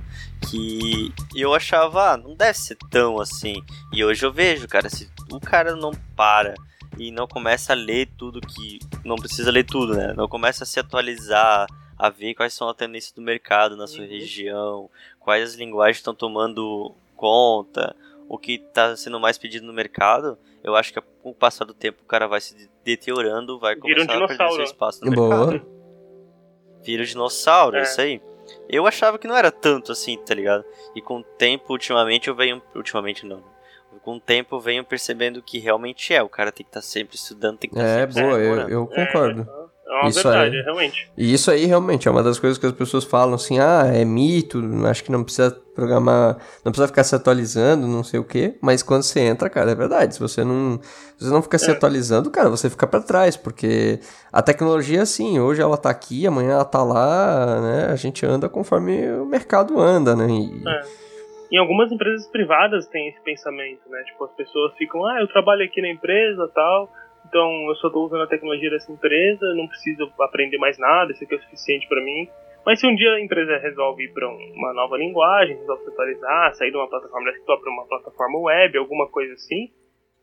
que eu achava, ah, não deve ser tão assim. E hoje eu vejo, cara, se o cara não para e não começa a ler tudo que. Não precisa ler tudo, né? Não começa a se atualizar, a ver quais são as tendências do mercado na sua região, quais as linguagens estão tomando conta, o que está sendo mais pedido no mercado. Eu acho que com o passar do tempo o cara vai se deteriorando, vai Vira um começar a perder seu espaço no Boa. mercado. Vira o dinossauro, É. isso aí. Eu achava que não era tanto assim, tá ligado? E com o tempo, ultimamente, eu venho. Ultimamente não. Com o tempo eu venho percebendo que realmente é. O cara tem que estar sempre estudando, tem que estar É, sempre se boa, eu, concordo. É uma Isso verdade, aí. realmente. E isso aí realmente é uma das coisas que as pessoas falam assim, ah, é mito, acho que não precisa programar, não precisa ficar se atualizando, não sei o quê, mas quando você entra, cara, é verdade, se você não, se você não ficar se É. atualizando, cara, você fica pra trás, porque a tecnologia, assim, hoje ela tá aqui, amanhã ela tá lá, né, a gente anda conforme o mercado anda, né, e, É. Em algumas empresas privadas tem esse pensamento, né? Tipo, as pessoas ficam, ah, eu trabalho aqui na empresa tal, então eu só tô usando a tecnologia dessa empresa, não preciso aprender mais nada, isso aqui é o suficiente pra mim. Mas se um dia a empresa resolve ir um- uma nova linguagem, resolve se atualizar, sair de uma plataforma desktop para uma plataforma web, alguma coisa assim,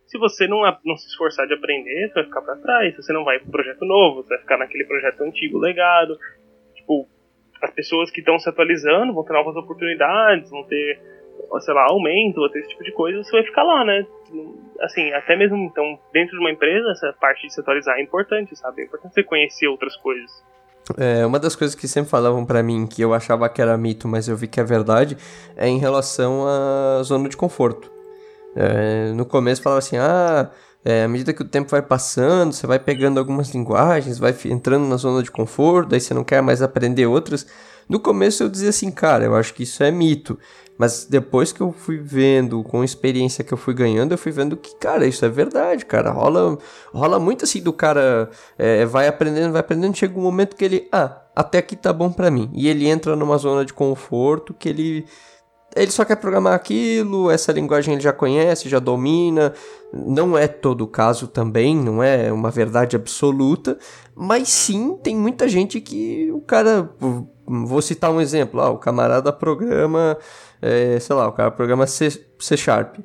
se você não, não se esforçar de aprender, você vai ficar pra trás, você não vai pro projeto novo, você vai ficar naquele projeto antigo legado. Tipo, as pessoas que estão se atualizando vão ter novas oportunidades, vão ter, sei lá, aumento, ter esse tipo de coisa, você vai ficar lá, né? Assim, até mesmo então, dentro de uma empresa, essa parte de se atualizar é importante, sabe? É importante você conhecer outras coisas. É, uma das coisas que sempre falavam pra mim, que eu achava que era mito, mas eu vi que é verdade, é em relação à zona de conforto. É, no começo falava assim, ah, é, à medida que o tempo vai passando, você vai pegando algumas linguagens, vai entrando na zona de conforto, daí você não quer mais aprender outras. No começo eu dizia assim, cara, eu acho que isso é mito. Mas depois que eu fui vendo, com a experiência que eu fui ganhando, eu fui vendo que, cara, isso é verdade, cara. Rola, rola muito assim do cara é, vai aprendendo, vai aprendendo, chega um momento que ele, ah, até aqui tá bom pra mim. E ele entra numa zona de conforto que ele ele só quer programar aquilo, essa linguagem ele já conhece, já domina. Não é todo o caso também, não é uma verdade absoluta, mas sim tem muita gente que o cara. Vou citar um exemplo, ah, o camarada programa, é, sei lá, o cara programa C, C Sharp.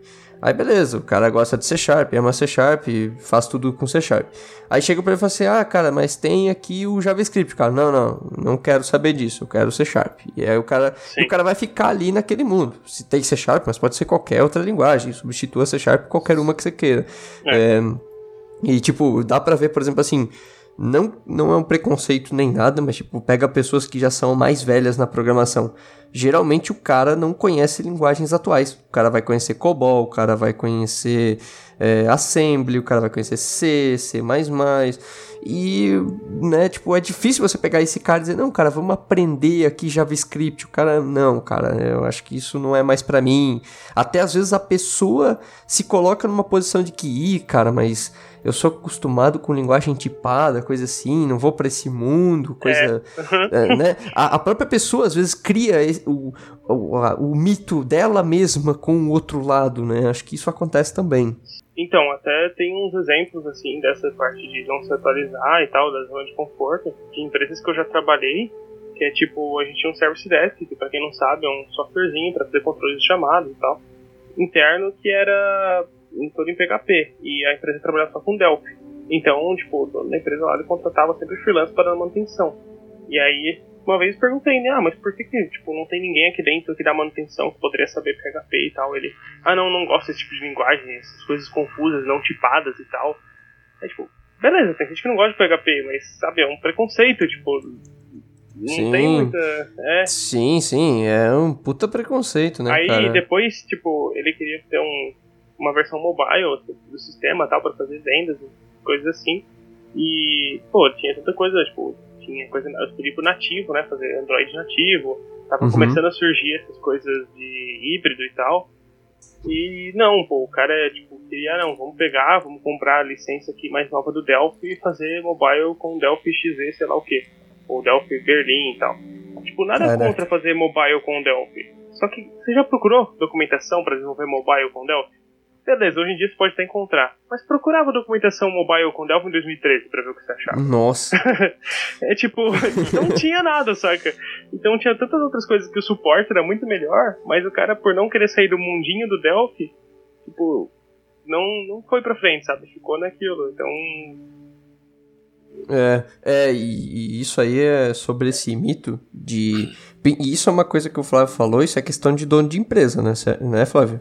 Aí beleza, o cara gosta de C Sharp, ama C Sharp, faz tudo com C Sharp. Aí chega pra ele e fala assim: ah, cara, mas tem aqui o JavaScript. Cara, não, não, não quero saber disso, eu quero C Sharp. E aí o cara, Sim. o cara vai ficar ali naquele mundo. Se tem C Sharp, mas pode ser qualquer outra linguagem, substitua C Sharp por qualquer uma que você queira. É. É, e tipo, dá pra ver, por exemplo, assim. Não, não é um preconceito nem nada, mas tipo, pega pessoas que já são mais velhas na programação. Geralmente o cara não conhece linguagens atuais. O cara vai conhecer COBOL, o cara vai conhecer é, Assembly, o cara vai conhecer C, C++. E né, tipo, é difícil você pegar esse cara e dizer, não, cara, vamos aprender aqui JavaScript. O cara, não, cara, eu acho que isso não é mais para mim. Até às vezes a pessoa se coloca numa posição de que, ih, cara, mas eu sou acostumado com linguagem tipada, coisa assim, não vou para esse mundo, coisa. É. É, né? A, a, própria pessoa às vezes cria o, o, a, o mito dela mesma com o outro lado, né? Acho que isso acontece também. Então, até tem uns exemplos assim dessa parte de não se atualizar e tal, da zona de conforto, de empresas que eu já trabalhei, que é tipo, a gente tinha um Service Desk, que pra quem não sabe é um softwarezinho para fazer controle de chamadas e tal, interno, que era todo em PHP, e a empresa trabalhava só com Delphi. Então, tipo, o dono da empresa lá ele contratava sempre freelance para manutenção. E aí uma vez perguntei, né, ah, mas por que, que tipo, não tem ninguém aqui dentro que dá manutenção, que poderia saber PHP e tal? Ele, ah, não, não gosto desse tipo de linguagem, essas coisas confusas, não tipadas e tal. É tipo, beleza, tem gente que não gosta de PHP, mas, sabe, é um preconceito, tipo, não sim. tem muita. É. Sim, sim, é um puta preconceito, né? Aí cara? depois, tipo, ele queria ter um, uma versão mobile do sistema tal, para fazer vendas, coisas assim. E, pô, tinha tanta coisa, tipo, tinha coisa, eu escolhi pro nativo, né? Fazer Android nativo. Tava uhum. começando a surgir essas coisas de híbrido e tal. E não, pô, o cara é tipo, queria, não, vamos pegar, vamos comprar a licença aqui mais nova do Delphi e fazer mobile com Delphi XZ, sei lá o que. Ou Delphi Berlim e tal. Tipo, nada Caraca. contra fazer mobile com Delphi. Só que você já procurou documentação para desenvolver mobile com Delphi? Beleza, hoje em dia você pode até encontrar. Mas procurava documentação mobile com Delphi em 2013 pra ver o que você achava. Nossa. é tipo, não tinha nada, saca? Então tinha tantas outras coisas que o suporte era muito melhor, mas o cara, por não querer sair do mundinho do Delphi, tipo, não, não foi pra frente, sabe? Ficou naquilo. Então. É, é, e, e isso aí é sobre esse mito de. E isso é uma coisa que o Flávio falou, isso é questão de dono de empresa, né, né Flávio?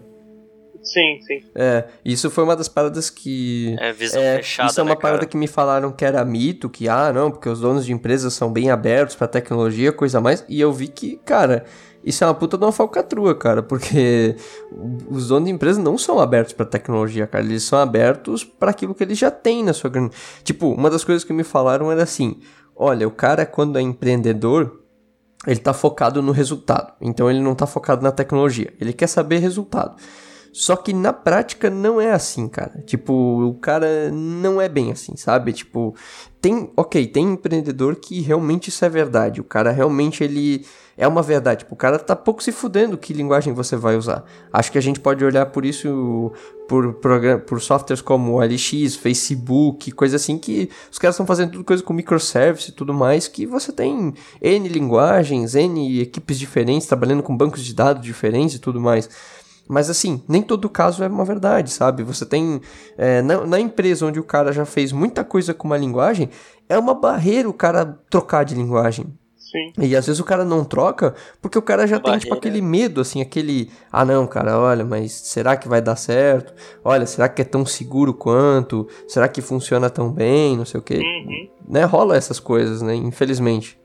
Sim, sim. É, isso foi uma das paradas que. É, visão é, fechada. Isso é uma né, parada que me falaram que era mito, que, ah, não, porque os donos de empresas são bem abertos pra tecnologia, coisa mais. E eu vi que, cara, isso é uma puta de uma falcatrua, cara, porque os donos de empresas não são abertos para tecnologia, cara, eles são abertos para aquilo que eles já têm na sua grande. Tipo, uma das coisas que me falaram era assim: olha, o cara, quando é empreendedor, ele tá focado no resultado, então ele não tá focado na tecnologia, ele quer saber resultado. Só que na prática não é assim, cara. Tipo, o cara não é bem assim, sabe? Tipo, tem, ok, tem empreendedor que realmente isso é verdade. O cara realmente ele é uma verdade. Tipo, o cara tá pouco se fudendo que linguagem você vai usar. Acho que a gente pode olhar por isso por, por, softwares como LX, Facebook, coisa assim que os caras estão fazendo tudo coisa com microservice e tudo mais que você tem N linguagens, N equipes diferentes trabalhando com bancos de dados diferentes e tudo mais. Mas assim, nem todo caso é uma verdade, sabe? Você tem. É, na, na, empresa onde o cara já fez muita coisa com uma linguagem, é uma barreira o cara trocar de linguagem. Sim. E às vezes o cara não troca porque o cara já tem, tipo, aquele medo, assim, aquele. Ah, não, cara, olha, mas será que vai dar certo? Olha, será que é tão seguro quanto? Será que funciona tão bem? Não sei o quê. Uhum. Né? Rola essas coisas, né? Infelizmente.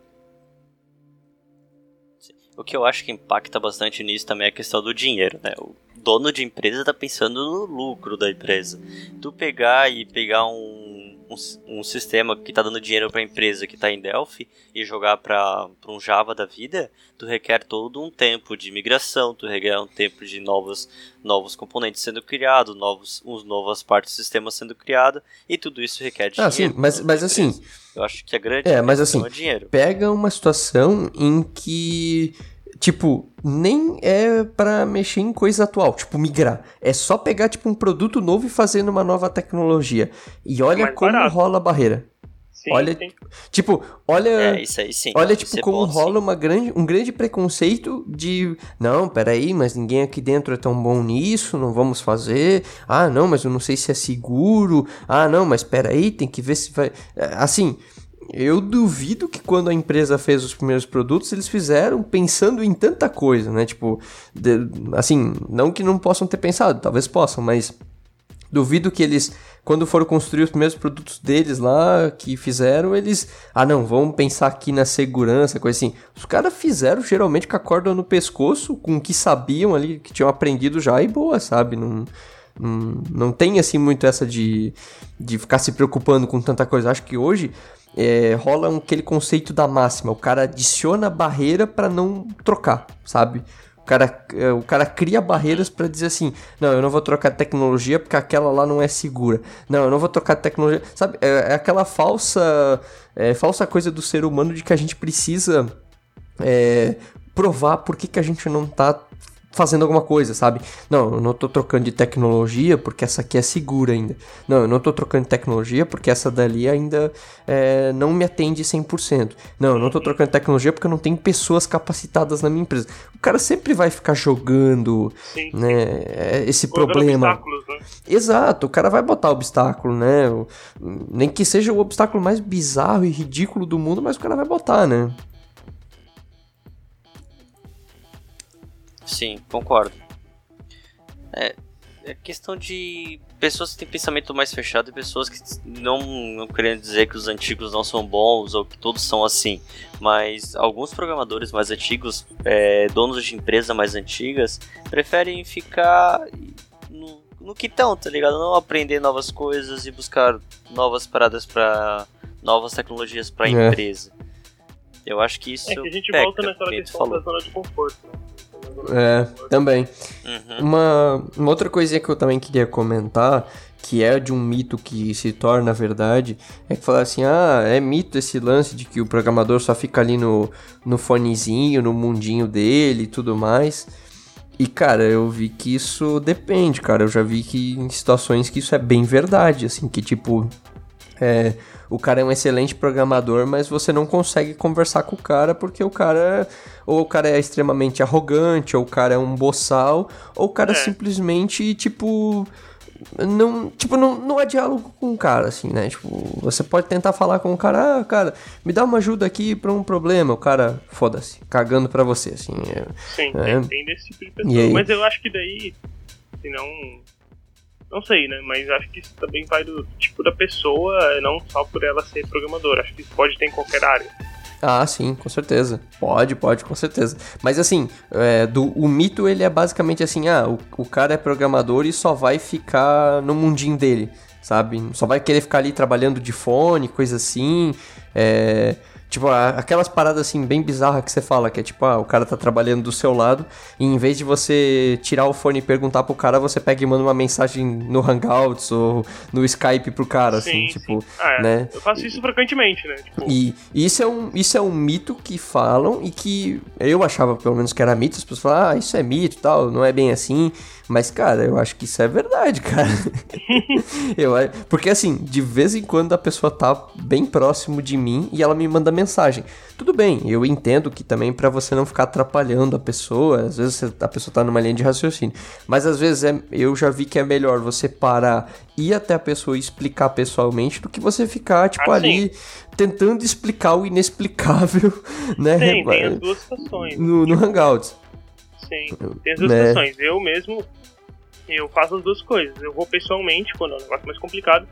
O que eu acho que impacta bastante nisso também é a questão do dinheiro, né? O dono de empresa tá pensando no lucro da empresa. Tu pegar e pegar um, um, um sistema que tá dando dinheiro para a empresa que tá em Delphi e jogar para um Java da vida, tu requer todo um tempo de migração, tu requer um tempo de novos, novos componentes sendo criados, novos, uns novas partes do sistema sendo criadas, e tudo isso requer dinheiro. Ah, sim, mas, mas assim... Eu acho que a grande é, mas assim, é dinheiro. Pega uma situação em que Tipo, nem é para mexer em coisa atual, tipo migrar. É só pegar tipo um produto novo e fazer numa nova tecnologia. E olha como barato. rola a barreira. Sim, olha, sim. tipo, olha, é, isso aí, sim. olha tipo como bom, rola uma grande, um grande preconceito de, não, peraí, mas ninguém aqui dentro é tão bom nisso, não vamos fazer. Ah, não, mas eu não sei se é seguro. Ah, não, mas peraí, tem que ver se vai, assim, eu duvido que quando a empresa fez os primeiros produtos, eles fizeram pensando em tanta coisa, né? Tipo, de, assim, não que não possam ter pensado, talvez possam, mas duvido que eles, quando foram construir os primeiros produtos deles lá, que fizeram, eles, ah não, vamos pensar aqui na segurança, coisa assim. Os caras fizeram geralmente com a corda no pescoço, com o que sabiam ali, que tinham aprendido já e boa, sabe? Não Hum, não tem assim muito essa de, de ficar se preocupando com tanta coisa. Acho que hoje é, rola aquele conceito da máxima. O cara adiciona barreira para não trocar, sabe? O cara, é, o cara cria barreiras para dizer assim: não, eu não vou trocar tecnologia porque aquela lá não é segura. Não, eu não vou trocar tecnologia. Sabe? É, é aquela falsa, é, falsa coisa do ser humano de que a gente precisa é, provar por que, que a gente não tá fazendo alguma coisa, sabe? Não, eu não tô trocando de tecnologia porque essa aqui é segura ainda. Não, eu não tô trocando de tecnologia porque essa dali ainda é, não me atende 100%. Não, eu não tô trocando de tecnologia porque eu não tenho pessoas capacitadas na minha empresa. O cara sempre vai ficar jogando, Sim. né, é, esse problema. Né? Exato, o cara vai botar obstáculo, né? Nem que seja o obstáculo mais bizarro e ridículo do mundo, mas o cara vai botar, né? Sim, concordo. É, é questão de pessoas que têm pensamento mais fechado e pessoas que não, não querendo dizer que os antigos não são bons ou que todos são assim, mas alguns programadores mais antigos, é, donos de empresas mais antigas, preferem ficar no, no que estão, tá ligado? Não aprender novas coisas e buscar novas paradas para novas tecnologias para a é. empresa. Eu acho que isso. É que a gente peca, volta naquela questão falou. da zona de conforto, né? É, também. Uhum. Uma, uma outra coisinha que eu também queria comentar, que é de um mito que se torna verdade, é que falar assim, ah, é mito esse lance de que o programador só fica ali no, no fonezinho, no mundinho dele e tudo mais. E, cara, eu vi que isso depende, cara. Eu já vi que em situações que isso é bem verdade, assim, que tipo. É, o cara é um excelente programador, mas você não consegue conversar com o cara porque o cara ou o cara é extremamente arrogante, ou o cara é um boçal, ou o cara é. simplesmente tipo não, tipo, não, não há diálogo com o cara, assim, né? Tipo, você pode tentar falar com o cara, ah, cara, me dá uma ajuda aqui pra um problema. O cara, foda-se, cagando pra você, assim. É, Sim, é, tem desse tipo de pessoa. Mas eu acho que daí, se não não sei, né? Mas acho que isso também vai do tipo da pessoa, não só por ela ser programadora. Acho que isso pode ter em qualquer área. Ah, sim, com certeza. Pode, pode, com certeza. Mas assim, é, do, o mito ele é basicamente assim, ah, o, o cara é programador e só vai ficar no mundinho dele, sabe? Só vai querer ficar ali trabalhando de fone, coisa assim. É, Tipo, aquelas paradas assim bem bizarras que você fala, que é tipo, ah, o cara tá trabalhando do seu lado, e em vez de você tirar o fone e perguntar pro cara, você pega e manda uma mensagem no Hangouts ou no Skype pro cara, assim, sim, assim, sim. tipo, ah, é. né? Eu faço isso frequentemente, né? Tipo... E, e isso é, um, isso é um mito que falam e que eu achava pelo menos que era mito, as pessoas falam, ah, isso é mito e tal, não é bem assim. Mas, cara, eu acho que isso é verdade, cara. eu, porque, assim, de vez em quando a pessoa tá bem próximo de mim e ela me manda mensagem. Tudo bem, eu entendo que também para você não ficar atrapalhando a pessoa, às vezes a pessoa tá numa linha de raciocínio. Mas às vezes é, eu já vi que é melhor você parar, ir até a pessoa e explicar pessoalmente do que você ficar, tipo, ah, ali tentando explicar o inexplicável, né? Sim, tem as duas situações. No, no Hangouts. Sim, tem as duas né? situações. Eu mesmo, eu faço as duas coisas. Eu vou pessoalmente, quando é um negócio mais complicado,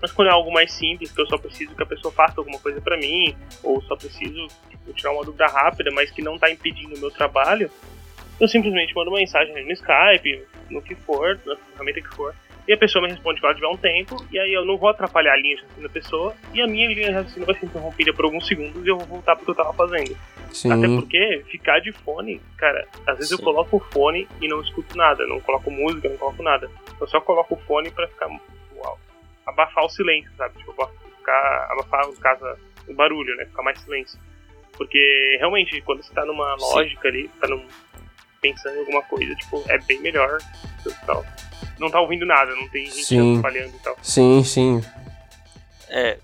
mas quando é algo mais simples, que eu só preciso que a pessoa faça alguma coisa para mim, ou só preciso tipo, tirar uma dúvida rápida, mas que não tá impedindo o meu trabalho, eu simplesmente mando uma mensagem no Skype, no que for, na ferramenta que for, e a pessoa me responde quando tiver um tempo, e aí eu não vou atrapalhar a linha de raciocínio da pessoa, e a minha linha de raciocínio vai ser interrompida por alguns segundos e eu vou voltar pro que eu tava fazendo. Sim. Até porque ficar de fone, cara, às vezes Sim. eu coloco o fone e não escuto nada, não coloco música, não coloco nada. Eu só coloco o fone para ficar uau, abafar o silêncio, sabe? Tipo, ficar abafar no caso o barulho, né? Ficar mais silêncio. Porque realmente, quando você tá numa lógica Sim. ali, tá num, pensando em alguma coisa, tipo, é bem melhor tal. Não tá ouvindo nada, não tem gente sim. falhando e tal. Sim, sim. É,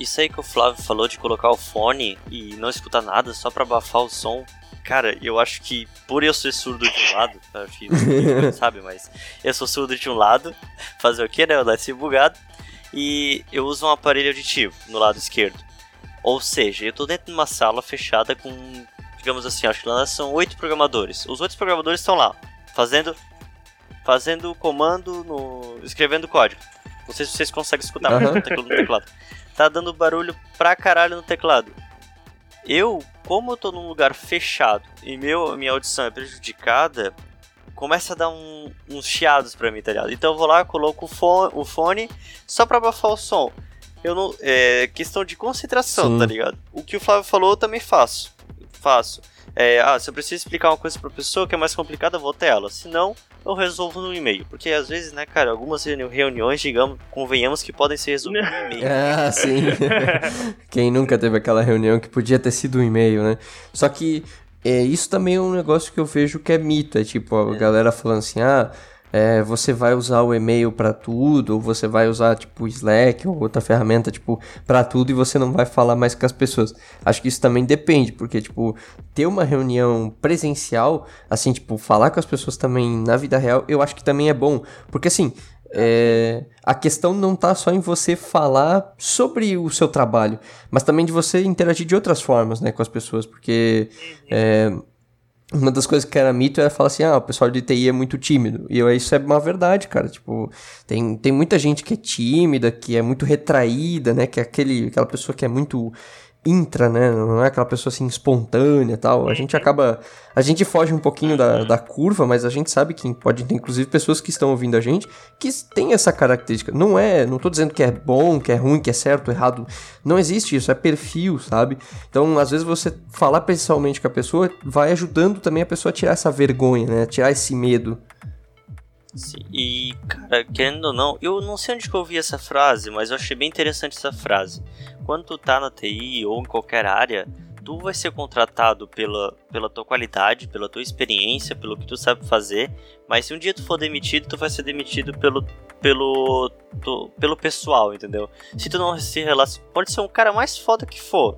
isso aí que o Flávio falou de colocar o fone e não escutar nada só pra abafar o som. Cara, eu acho que por eu ser surdo de um lado, acho que não sabe, mas eu sou surdo de um lado, fazer o que, né? Eu nasci bugado. E eu uso um aparelho auditivo no lado esquerdo. Ou seja, eu tô dentro de uma sala fechada com, digamos assim, acho que lá são oito programadores. Os outros programadores estão lá, fazendo fazendo comando, no, escrevendo código. Não sei se vocês conseguem escutar uhum. no teclado tá dando barulho pra caralho no teclado. Eu, como eu tô num lugar fechado e meu, minha audição é prejudicada, começa a dar um, uns chiados pra mim, tá ligado? Então eu vou lá, coloco o fone, o fone só pra abafar o som. Eu não. É questão de concentração, Sim. tá ligado? O que o Flávio falou eu também faço. Faço. É, ah, se eu preciso explicar uma coisa pra pessoa que é mais complicada, eu vou até ela. Se não, eu resolvo no e-mail. Porque às vezes, né, cara, algumas reuniões, digamos, convenhamos que podem ser resolvidas no e-mail. Ah, sim. Quem nunca teve aquela reunião que podia ter sido um e-mail, né? Só que é, isso também é um negócio que eu vejo que é mito. É tipo, a é. galera falando assim, ah é, você vai usar o e-mail para tudo, ou você vai usar tipo Slack ou outra ferramenta tipo para tudo e você não vai falar mais com as pessoas. Acho que isso também depende, porque tipo ter uma reunião presencial, assim tipo falar com as pessoas também na vida real, eu acho que também é bom, porque assim é, a questão não tá só em você falar sobre o seu trabalho, mas também de você interagir de outras formas, né, com as pessoas, porque é, uma das coisas que era mito era falar assim, ah, o pessoal de TI é muito tímido. E eu, isso é uma verdade, cara. Tipo, tem, tem muita gente que é tímida, que é muito retraída, né? Que é aquele, aquela pessoa que é muito intra, né? Não é aquela pessoa assim espontânea tal. A gente acaba. A gente foge um pouquinho da, da curva, mas a gente sabe que pode ter, inclusive, pessoas que estão ouvindo a gente que tem essa característica. Não é. Não tô dizendo que é bom, que é ruim, que é certo, errado. Não existe isso, é perfil, sabe? Então, às vezes, você falar pessoalmente com a pessoa vai ajudando também a pessoa a tirar essa vergonha, né? Tirar esse medo. Sim, e, cara, querendo ou não, eu não sei onde que eu ouvi essa frase, mas eu achei bem interessante essa frase. Quando tu tá na TI ou em qualquer área, tu vai ser contratado pela, pela tua qualidade, pela tua experiência, pelo que tu sabe fazer, mas se um dia tu for demitido, tu vai ser demitido pelo pelo tu, pelo pessoal, entendeu? Se tu não se relaciona, pode ser um cara mais foda que for.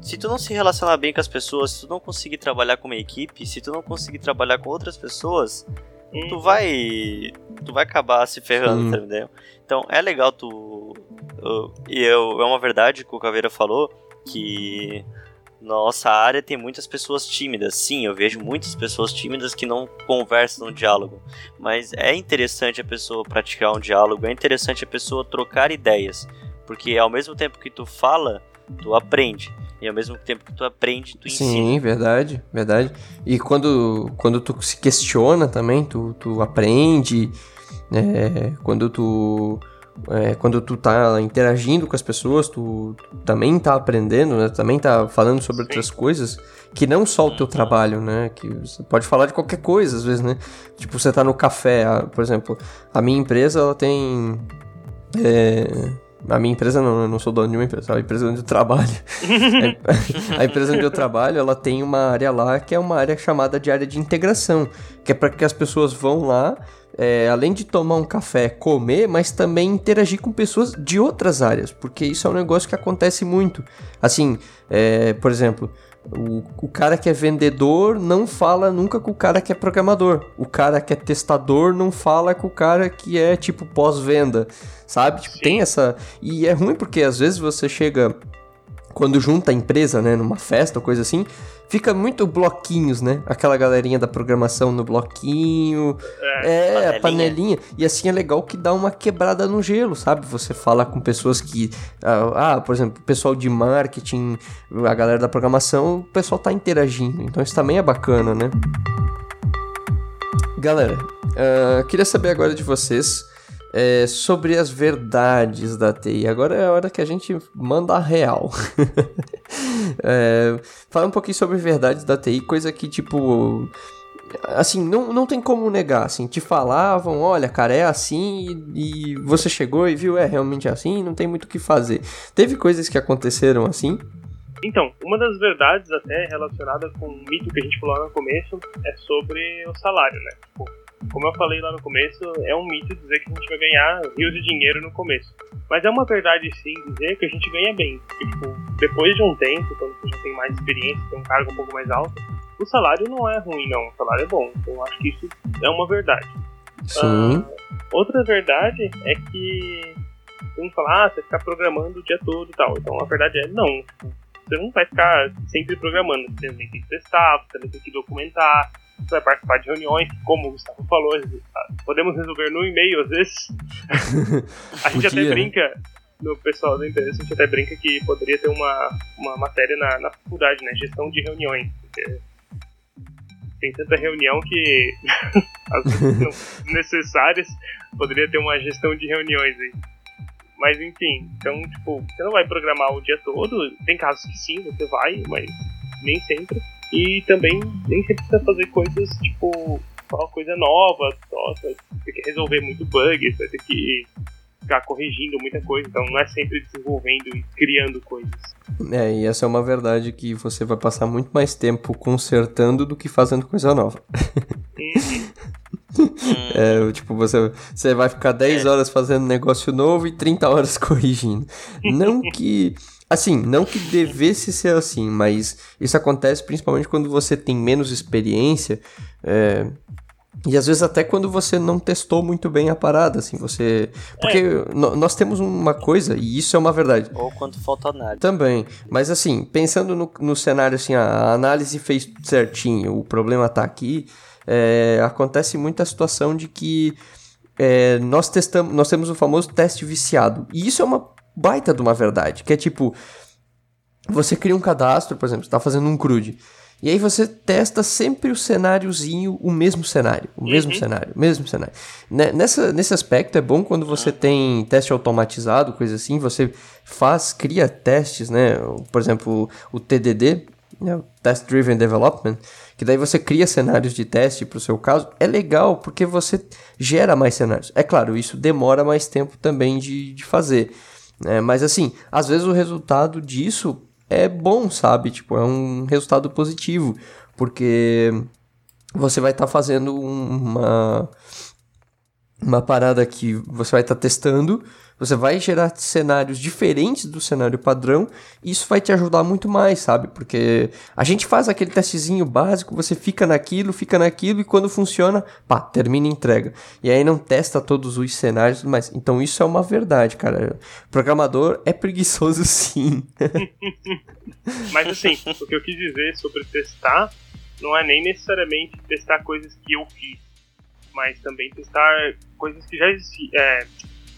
Se tu não se relacionar bem com as pessoas, se tu não conseguir trabalhar com uma equipe, se tu não conseguir trabalhar com outras pessoas, tu vai tu vai acabar se ferrando, tá entendeu? Então é legal tu e eu, é uma verdade que o Caveira falou que nossa área tem muitas pessoas tímidas. Sim, eu vejo muitas pessoas tímidas que não conversam no diálogo. Mas é interessante a pessoa praticar um diálogo, é interessante a pessoa trocar ideias. Porque ao mesmo tempo que tu fala, tu aprende. E ao mesmo tempo que tu aprende, tu ensina. Sim, verdade, verdade. E quando, quando tu se questiona também, tu, tu aprende. É, quando tu. É, quando tu tá interagindo com as pessoas, tu, tu, também tá aprendendo, né? Também tá falando sobre Sim. outras coisas que não só o teu trabalho, né? Que você pode falar de qualquer coisa, às vezes, né? Tipo, você tá no café, por exemplo, a minha empresa, ela tem... É, a minha empresa não, eu não sou dono de uma empresa, a empresa onde eu trabalho. a empresa onde eu trabalho, ela tem uma área lá que é uma área chamada de área de integração, que é para que as pessoas vão lá, é, além de tomar um café, comer, mas também interagir com pessoas de outras áreas, porque isso é um negócio que acontece muito. Assim, é, por exemplo, o, o cara que é vendedor não fala nunca com o cara que é programador. O cara que é testador não fala com o cara que é tipo pós-venda, sabe? Tipo, tem essa. E é ruim porque às vezes você chega. Quando junta a empresa, né, numa festa ou coisa assim, fica muito bloquinhos, né? Aquela galerinha da programação no bloquinho. É, é panelinha. panelinha. E assim é legal que dá uma quebrada no gelo, sabe? Você fala com pessoas que. Ah, ah, por exemplo, o pessoal de marketing, a galera da programação, o pessoal tá interagindo. Então isso também é bacana, né? Galera, uh, queria saber agora de vocês é, sobre as verdades da TI. Agora é a hora que a gente manda a real. é, fala um pouquinho sobre verdades da TI, coisa que, tipo. Assim, não, não tem como negar, assim, te falavam, olha, cara, é assim, e, e você chegou e viu, é realmente assim, não tem muito o que fazer. Teve coisas que aconteceram assim, então, uma das verdades até relacionada com o mito que a gente falou no começo é sobre o salário, né? Tipo, como eu falei lá no começo, é um mito dizer que a gente vai ganhar rios de dinheiro no começo. Mas é uma verdade sim dizer que a gente ganha bem. Porque, tipo, depois de um tempo, quando você já tem mais experiência, tem um cargo um pouco mais alto, o salário não é ruim, não. O salário é bom. Então eu acho que isso é uma verdade. Sim. Uh, outra verdade é que todo mundo fala, ah, você ficar programando o dia todo e tal. Então a verdade é não. Você não vai ficar sempre programando. Você também tem que testar, você também tem que documentar, vai participar de reuniões, como o Gustavo falou, podemos resolver no e-mail às vezes. a gente até brinca, no pessoal da empresa, a gente até brinca que poderia ter uma, uma matéria na, na faculdade, né? Gestão de reuniões. Porque tem tanta reunião que as vezes não necessárias poderia ter uma gestão de reuniões aí. Mas enfim, então, tipo, você não vai programar o dia todo. Tem casos que sim, você vai, mas nem sempre. E também nem sempre precisa fazer coisas, tipo, uma coisa nova, nossa, vai ter que resolver muito bug, vai ter que ficar corrigindo muita coisa, então não é sempre desenvolvendo e criando coisas. É, e essa é uma verdade que você vai passar muito mais tempo consertando do que fazendo coisa nova. Uhum. é, tipo, você, você vai ficar 10 é. horas fazendo negócio novo e 30 horas corrigindo. Não que. Assim, não que devesse ser assim, mas isso acontece principalmente quando você tem menos experiência. É, e às vezes até quando você não testou muito bem a parada, assim, você... Porque é. nós temos uma coisa, e isso é uma verdade. Ou quando falta análise. Também. Mas assim, pensando no, no cenário assim, a análise fez certinho, o problema tá aqui, é, acontece muita situação de que é, nós testamos, nós temos o famoso teste viciado. E isso é uma baita de uma verdade, que é tipo, você cria um cadastro, por exemplo, você tá fazendo um CRUD. E aí você testa sempre o cenáriozinho, o mesmo cenário, o mesmo uhum. cenário, o mesmo cenário. Nessa, nesse aspecto é bom quando você ah. tem teste automatizado, coisa assim, você faz, cria testes, né? Por exemplo, o TDD, né? o Test Driven Development, que daí você cria cenários de teste para o seu caso. É legal porque você gera mais cenários. É claro, isso demora mais tempo também de, de fazer. Né? Mas assim, às vezes o resultado disso é bom, sabe? Tipo, é um resultado positivo, porque você vai estar tá fazendo uma uma parada que você vai estar tá testando você vai gerar cenários diferentes do cenário padrão e isso vai te ajudar muito mais, sabe? Porque a gente faz aquele testezinho básico, você fica naquilo, fica naquilo e quando funciona, pá, termina e entrega. E aí não testa todos os cenários, mas então isso é uma verdade, cara. O programador é preguiçoso sim. mas assim, o que eu quis dizer sobre testar não é nem necessariamente testar coisas que eu fiz, mas também testar coisas que já existiam. É,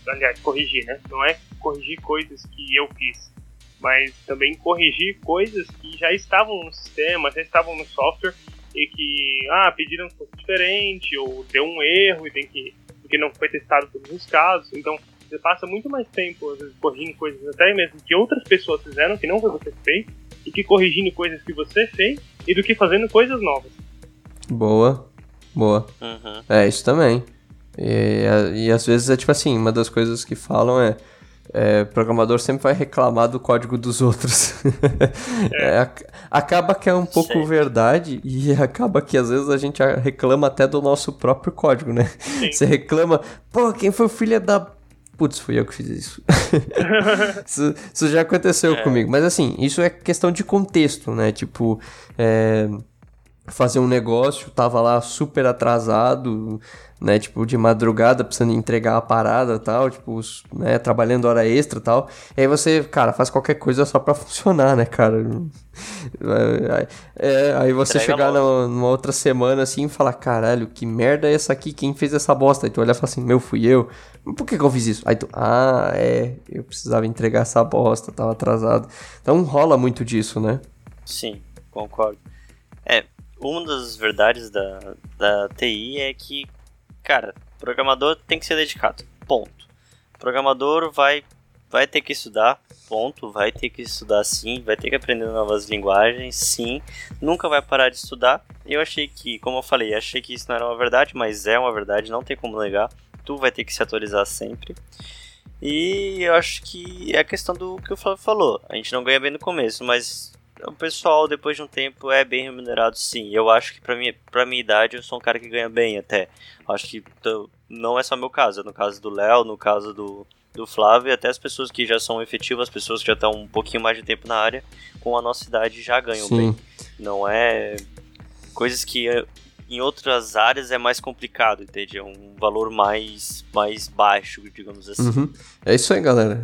aliás, corrigir, né? Não é corrigir coisas que eu fiz, mas também corrigir coisas que já estavam no sistema, já estavam no software e que, ah, pediram um pouco diferente ou deu um erro e tem que, porque não foi testado todos os casos. Então, você passa muito mais tempo, às vezes, corrigindo coisas até mesmo que outras pessoas fizeram, que não foi você que fez, e que corrigindo coisas que você fez, e do que fazendo coisas novas. Boa, boa. Uhum. É, isso também. E, e às vezes é tipo assim, uma das coisas que falam é, é programador sempre vai reclamar do código dos outros. É. é, acaba que é um pouco Sim. verdade e acaba que às vezes a gente reclama até do nosso próprio código, né? Sim. Você reclama, pô, quem foi o filho da Putz, fui eu que fiz isso. isso, isso, já aconteceu é. comigo. Mas assim, isso é questão de contexto, né? Tipo, é, fazer um negócio, tava lá super atrasado, né, tipo, de madrugada, precisando entregar a parada tal, tipo, né, trabalhando hora extra tal. E aí você, cara, faz qualquer coisa só pra funcionar, né, cara? É, aí você Entrega chegar numa, numa, outra semana assim e falar, caralho, que merda é essa aqui? Quem fez essa bosta? Aí tu olha e fala assim, meu, fui eu. Por que, que eu fiz isso? Aí tu, ah, é, eu precisava entregar essa bosta, tava atrasado. Então rola muito disso, né? Sim, concordo. É, uma das verdades da, da TI é que cara, programador tem que ser dedicado. Ponto. Programador vai vai ter que estudar, ponto, vai ter que estudar sim, vai ter que aprender novas linguagens, sim, nunca vai parar de estudar. Eu achei que, como eu falei, achei que isso não era uma verdade, mas é uma verdade, não tem como negar. Tu vai ter que se atualizar sempre. E eu acho que é a questão do que o Flávio falou. A gente não ganha bem no começo, mas o pessoal, depois de um tempo, é bem remunerado sim. Eu acho que pra, mim, pra minha idade eu sou um cara que ganha bem até. Acho que não é só meu caso, é no caso do Léo, no caso do, do Flávio, até as pessoas que já são efetivas, as pessoas que já estão um pouquinho mais de tempo na área, com a nossa idade já ganham sim. bem. Não é coisas que eh, em outras áreas é mais complicado, entende? É um valor mais, mais baixo, digamos assim. Uhum. É isso aí, galera.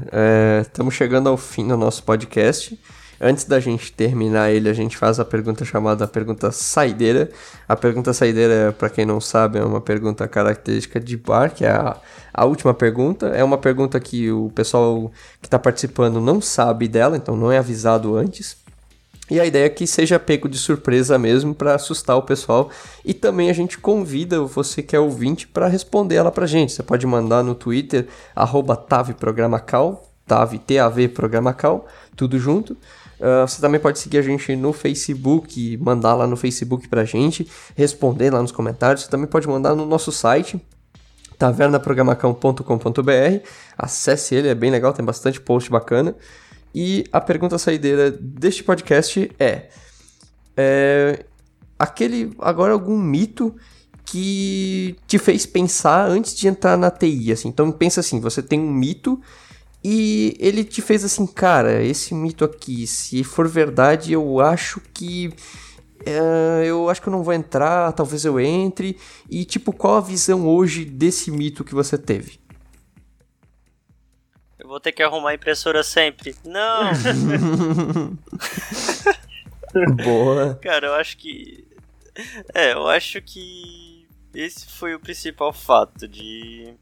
Estamos é, chegando ao fim do nosso podcast. Antes da gente terminar ele, a gente faz a pergunta chamada pergunta saideira. A pergunta saideira, para quem não sabe, é uma pergunta característica de bar, que é a, a última pergunta. É uma pergunta que o pessoal que está participando não sabe dela, então não é avisado antes. E a ideia é que seja pego de surpresa mesmo para assustar o pessoal. E também a gente convida você que é ouvinte para responder ela pra gente. Você pode mandar no Twitter, TavProgramacal, Tav, T-A-V Programacal, tudo junto. Uh, você também pode seguir a gente no Facebook, mandar lá no Facebook pra gente, responder lá nos comentários. Você também pode mandar no nosso site, tavernaprogramacão.com.br. Acesse ele, é bem legal, tem bastante post bacana. E a pergunta saideira deste podcast é, é aquele agora algum mito que te fez pensar antes de entrar na TI, assim. Então pensa assim, você tem um mito e ele te fez assim, cara, esse mito aqui, se for verdade, eu acho que é, eu acho que eu não vou entrar, talvez eu entre. E tipo, qual a visão hoje desse mito que você teve? Eu vou ter que arrumar a impressora sempre. Não! Boa. Cara, eu acho que. É, eu acho que esse foi o principal fato de.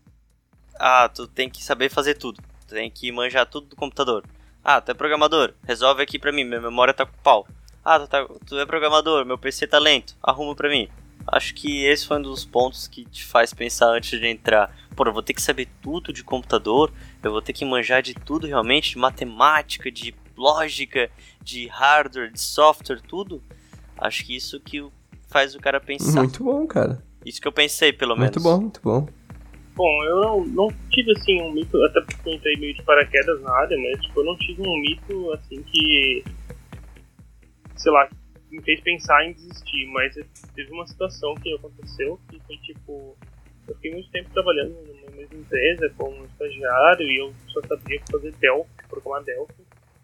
Ah, tu tem que saber fazer tudo. Tu tem que manjar tudo do computador. Ah, tu é programador, resolve aqui pra mim, minha memória tá com pau. Ah, tu, tá, tu é programador, meu PC tá lento, arruma pra mim. Acho que esse foi um dos pontos que te faz pensar antes de entrar. Pô, eu vou ter que saber tudo de computador, eu vou ter que manjar de tudo realmente, de matemática, de lógica, de hardware, de software, tudo. Acho que isso que faz o cara pensar. Muito bom, cara. Isso que eu pensei, pelo menos. Muito bom, muito bom. Bom, eu não, não tive assim um mito, até porque eu entrei meio de paraquedas na área, mas tipo, eu não tive um mito assim que sei lá, me fez pensar em desistir, mas teve uma situação que aconteceu que foi tipo. Eu fiquei muito tempo trabalhando numa mesma empresa como estagiário e eu só sabia fazer Delphi, programar Delphi.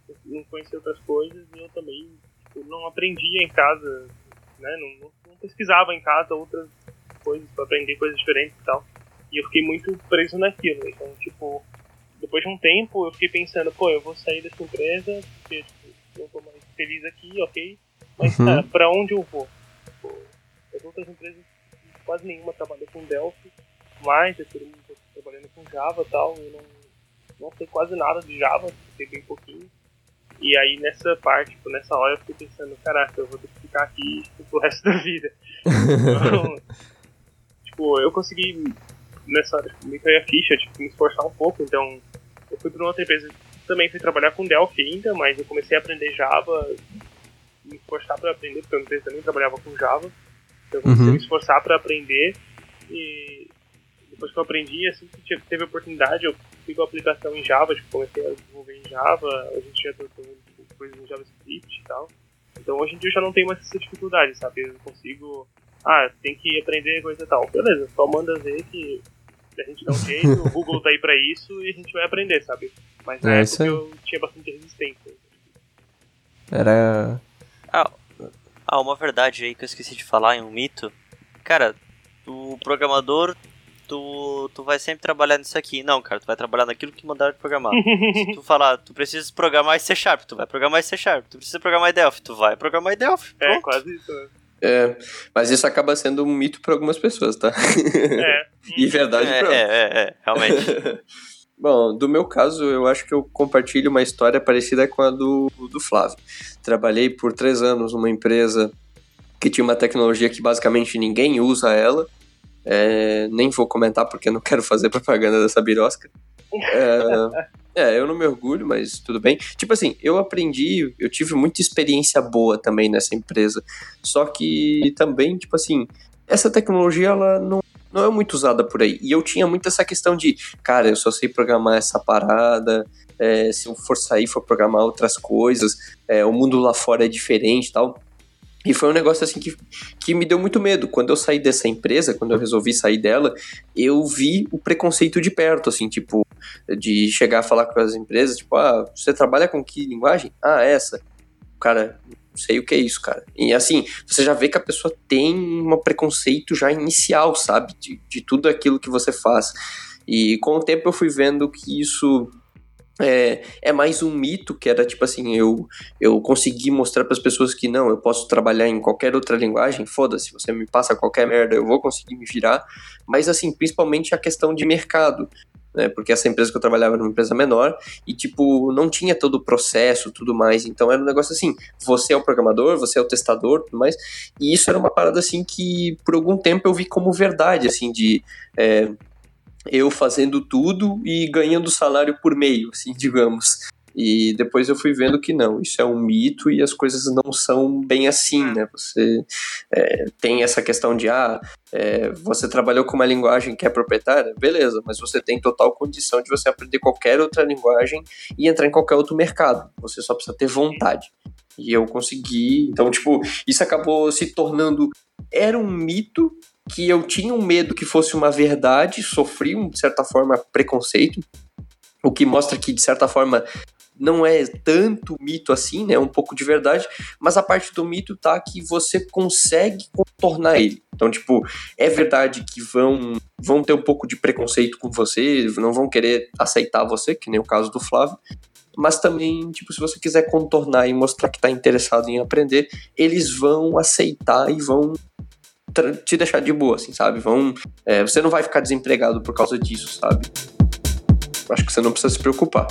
Eu não conhecia outras coisas e eu também tipo, não aprendia em casa, né? Não, não, não pesquisava em casa outras coisas para aprender coisas diferentes e tal. E eu fiquei muito preso naquilo. Então, tipo, depois de um tempo eu fiquei pensando, pô, eu vou sair dessa empresa porque tipo, eu tô mais feliz aqui, ok. Mas, uhum. cara, pra onde eu vou? as outras empresas, quase nenhuma trabalha com Delphi, mas é todo mundo trabalhando com Java e tal. Eu não, não sei quase nada de Java, sei bem pouquinho. E aí nessa parte, tipo, nessa hora eu fiquei pensando, caraca, eu vou ter que ficar aqui tipo, pro resto da vida. então, tipo, eu consegui nessa hora meio que a ficha, tipo, me esforçar um pouco, então eu fui pra uma outra empresa também fui trabalhar com Delphi ainda, mas eu comecei a aprender Java, me esforçar para aprender, porque a empresa também trabalhava com Java. Então eu comecei uhum. a me esforçar para aprender e depois que eu aprendi, assim que teve a oportunidade, eu fiz uma aplicação em Java, tipo, comecei a desenvolver em Java, a gente já tratou coisas em JavaScript e tal. Então hoje em dia eu já não tenho mais essa dificuldade, sabe? Eu consigo. Ah, tem que aprender coisa e tal. Beleza, só manda ver que a gente dá um jeito, o Google tá aí pra isso e a gente vai aprender, sabe? Mas na é, época eu tinha bastante resistência. Era. Ah, ah, uma verdade aí que eu esqueci de falar em um mito. Cara, o programador, tu, tu vai sempre trabalhar nisso aqui. Não, cara, tu vai trabalhar naquilo que mandaram de programar. Se tu falar, tu precisa programar C Sharp, tu vai programar C Sharp. Tu precisa programar Delphi, tu vai programar Delphi. É, quase isso, né? É, mas isso acaba sendo um mito para algumas pessoas, tá? É. e verdade é, pra é, é, é, realmente. Bom, do meu caso, eu acho que eu compartilho uma história parecida com a do, do Flávio. Trabalhei por três anos numa empresa que tinha uma tecnologia que basicamente ninguém usa ela. É, nem vou comentar porque não quero fazer propaganda dessa birosca. É, é, eu não me orgulho, mas tudo bem. Tipo assim, eu aprendi, eu tive muita experiência boa também nessa empresa. Só que também, tipo assim, essa tecnologia ela não, não é muito usada por aí. E eu tinha muito essa questão de, cara, eu só sei programar essa parada. É, se eu for sair, for programar outras coisas, é, o mundo lá fora é diferente tal. E foi um negócio assim que, que me deu muito medo. Quando eu saí dessa empresa, quando eu resolvi sair dela, eu vi o preconceito de perto, assim, tipo, de chegar a falar com as empresas, tipo, ah, você trabalha com que linguagem? Ah, essa. Cara, não sei o que é isso, cara. E assim, você já vê que a pessoa tem um preconceito já inicial, sabe? De, de tudo aquilo que você faz. E com o tempo eu fui vendo que isso é, é mais um mito que era tipo assim, eu, eu consegui mostrar para as pessoas que não, eu posso trabalhar em qualquer outra linguagem, foda-se, você me passa qualquer merda, eu vou conseguir me virar, mas assim, principalmente a questão de mercado. né? Porque essa empresa que eu trabalhava era uma empresa menor e, tipo, não tinha todo o processo, tudo mais. Então era um negócio assim: você é o programador, você é o testador, tudo mais. E isso era uma parada assim que, por algum tempo, eu vi como verdade, assim, de. É, eu fazendo tudo e ganhando salário por meio, assim, digamos. E depois eu fui vendo que não, isso é um mito e as coisas não são bem assim, né? Você é, tem essa questão de, ah, é, você trabalhou com uma linguagem que é proprietária, beleza, mas você tem total condição de você aprender qualquer outra linguagem e entrar em qualquer outro mercado. Você só precisa ter vontade. E eu consegui. Então, tipo, isso acabou se tornando. Era um mito que eu tinha um medo que fosse uma verdade, sofri, de certa forma, preconceito. O que mostra que, de certa forma, não é tanto mito assim, né? É um pouco de verdade, mas a parte do mito tá que você consegue contornar ele. Então, tipo, é verdade que vão vão ter um pouco de preconceito com você, não vão querer aceitar você, que nem o caso do Flávio. Mas também, tipo, se você quiser contornar e mostrar que tá interessado em aprender, eles vão aceitar e vão te deixar de boa, assim, sabe? Vão, é, você não vai ficar desempregado por causa disso, sabe? Acho que você não precisa se preocupar.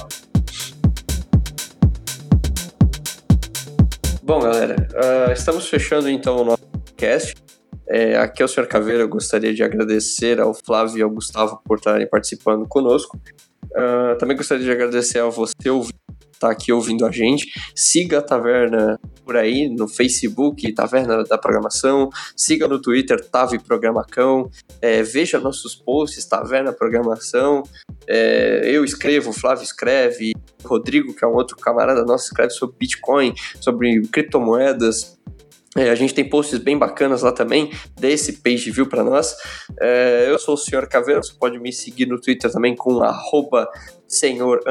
Bom, galera, uh, estamos fechando então o nosso podcast. É, aqui é o Sr. Caveira, eu gostaria de agradecer ao Flávio e ao Gustavo por estarem participando conosco. Uh, também gostaria de agradecer a você ouvir está aqui ouvindo a gente. Siga a Taverna por aí no Facebook, Taverna da Programação. Siga no Twitter, Tave Programacão. É, veja nossos posts, Taverna Programação. É, eu escrevo, Flávio escreve, Rodrigo, que é um outro camarada nosso, escreve sobre Bitcoin, sobre criptomoedas. É, a gente tem posts bem bacanas lá também, desse page view para nós. É, eu sou o Sr. Caveira, você pode me seguir no Twitter também com arroba senhor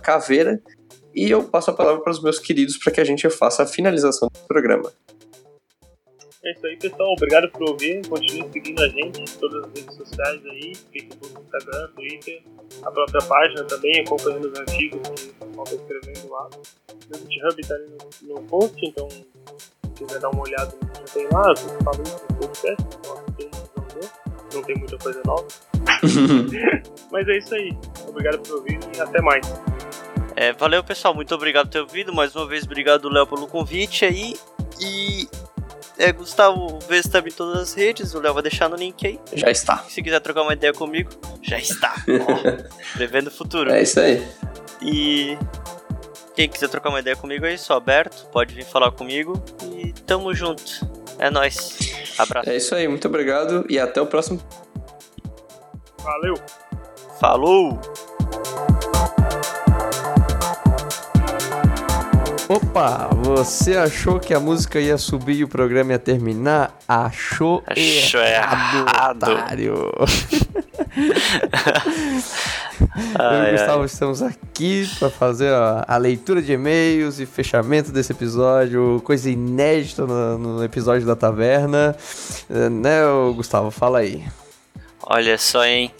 caveira. E eu passo a palavra para os meus queridos para que a gente faça a finalização do programa. É isso aí, pessoal. Obrigado por ouvir. Continue seguindo a gente em todas as redes sociais aí, Facebook, Instagram, Twitter, a própria página também, acompanhando os artigos que estão escrevendo lá. O GitHub está ali no, no post, então se quiser dar uma olhada já tem lá, eu falo no podcast, não tem muita coisa nova. Mas é isso aí. Obrigado por ouvir e até mais. É, valeu, pessoal. Muito obrigado por ter ouvido. Mais uma vez, obrigado, Léo, pelo convite aí. E. É, Gustavo, vê se tá em todas as redes. O Léo vai deixar no link aí. Já está. Se quiser trocar uma ideia comigo, já está. prevendo o futuro. É isso aí. E. Quem quiser trocar uma ideia comigo aí, sou aberto. Pode vir falar comigo. E tamo junto. É nóis. Abraço. É isso aí. Muito obrigado e até o próximo. Valeu. Falou. Opa, você achou que a música ia subir e o programa ia terminar? Achou, Achou errado, errado. otário. Eu e Gustavo estamos aqui para fazer a, a, leitura de e-mails e fechamento desse episódio, coisa inédita no, no episódio da taverna. É, né, Gustavo? Fala aí. Olha só, hein?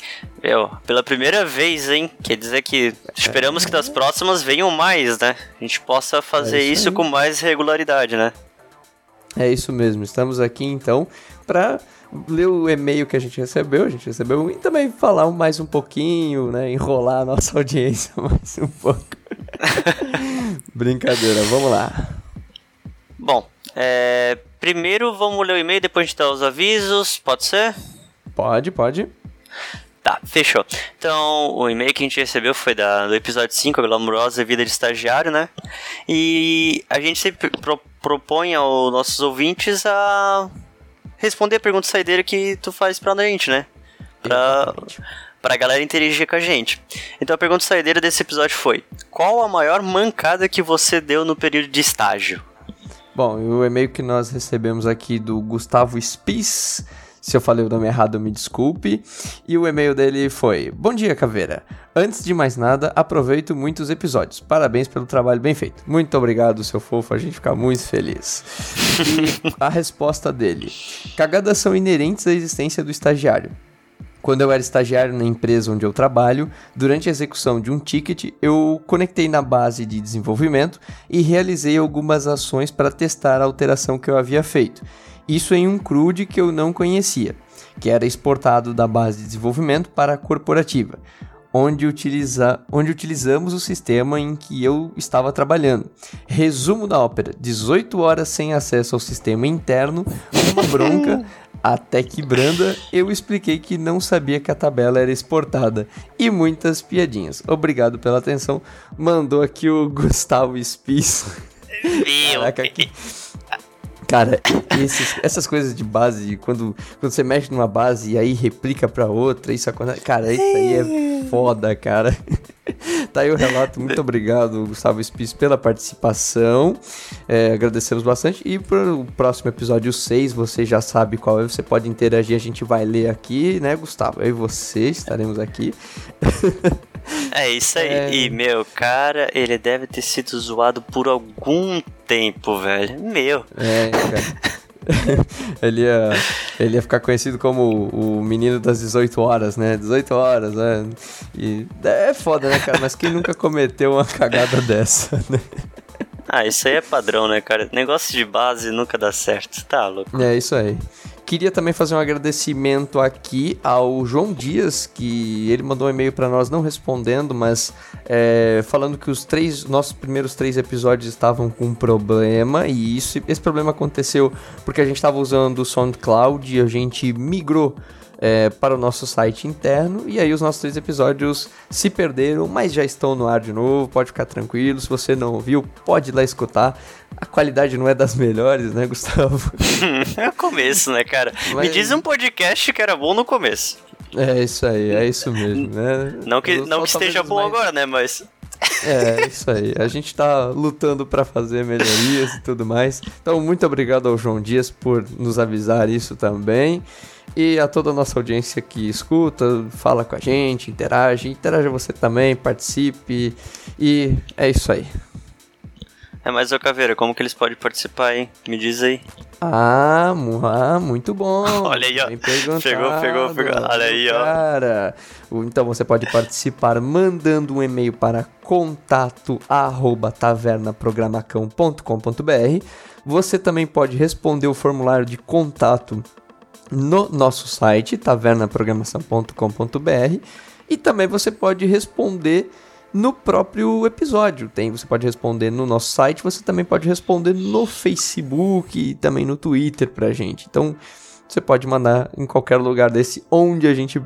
Meu, pela primeira vez, hein? Quer dizer que esperamos que das próximas venham mais, né? A gente possa fazer é isso, isso com mais regularidade, né? É isso mesmo. Estamos aqui então para ler o e-mail que a gente recebeu, a gente recebeu e também falar mais um pouquinho, né? Enrolar a nossa audiência mais um pouco. Brincadeira, vamos lá. Bom, é, primeiro vamos ler o e-mail, depois a gente dá os avisos, pode ser? Pode, pode. Tá, fechou. Então, o e-mail que a gente recebeu foi da, do episódio 5, a glamourosa vida de estagiário, né? E a gente sempre pro, propõe aos nossos ouvintes a responder a pergunta saideira que tu faz pra gente, né? Pra, pra galera interagir com a gente. Então a pergunta saideira desse episódio foi: Qual a maior mancada que você deu no período de estágio? Bom, o e-mail que nós recebemos aqui do Gustavo Spies se eu falei o nome errado, me desculpe. E o e-mail dele foi: Bom dia, Caveira. Antes de mais nada, aproveito muitos episódios. Parabéns pelo trabalho bem feito. Muito obrigado, seu fofo. A gente fica muito feliz. E a resposta dele: Cagadas são inerentes à existência do estagiário. Quando eu era estagiário na empresa onde eu trabalho, durante a execução de um ticket, eu conectei na base de desenvolvimento e realizei algumas ações para testar a alteração que eu havia feito. Isso em um CRUD que eu não conhecia, que era exportado da base de desenvolvimento para a corporativa. onde, utiliza, onde utilizamos o sistema em que eu estava trabalhando. Resumo da ópera: 18 horas sem acesso ao sistema interno, uma bronca. Até que Branda, eu expliquei que não sabia que a tabela era exportada. E muitas piadinhas. Obrigado pela atenção. Mandou aqui o Gustavo Spies. Meu. Caraca, que... Cara, esses, essas coisas de base, quando, quando você mexe numa base e aí replica pra outra, isso acontece. Cara, isso aí é foda, cara. tá aí o relato. Muito obrigado, Gustavo Spies, pela participação. É, agradecemos bastante. E pro próximo episódio 6, você já sabe qual é. Você pode interagir, a gente vai ler aqui, né, Gustavo? Eu e você estaremos aqui. É isso aí. É... E, meu, cara, ele deve ter sido zoado por algum tempo, velho. Meu. É, cara. ele, ia, ele ia ficar conhecido como o menino das 18 horas, né? 18 horas, né? E é foda, né, cara? Mas quem nunca cometeu uma cagada dessa, né? Ah, isso aí é padrão, né, cara? Negócio de base nunca dá certo, tá louco? É, isso aí. Queria também fazer um agradecimento aqui ao João Dias, que ele mandou um e-mail para nós não respondendo, mas é, falando que os três nossos primeiros três episódios estavam com um problema e isso esse problema aconteceu porque a gente estava usando o SoundCloud e a gente migrou é, para o nosso site interno. E aí os nossos três episódios se perderam, mas já estão no ar de novo. Pode ficar tranquilo. Se você não ouviu, pode ir lá escutar. A qualidade não é das melhores, né, Gustavo? é o começo, né, cara? Mas... Me diz um podcast que era bom no começo. É isso aí, é isso mesmo, né? Não que, não que esteja bom mais... agora, né, mas... É, isso aí. A gente tá lutando para fazer melhorias e tudo mais. Então, muito obrigado ao João Dias por nos avisar isso também e a toda a nossa audiência que escuta, fala com a gente, interage, interaja você também, participe e é isso aí. É, mas ô Caveira, como que eles podem participar, hein? Me diz aí. Ah, muito bom. Olha aí, ó. Pegou, pegou, pegou. Olha aí, ó. Cara, então você pode participar mandando um e-mail para contato arroba tavernaprogramacão.com.br. Você também pode responder o formulário de contato no nosso site, tavernaprogramação.com.br, e também você pode responder no próprio episódio. Tem, você pode responder no nosso site, você também pode responder no Facebook e também no Twitter pra gente. Então, você pode mandar em qualquer lugar desse onde a gente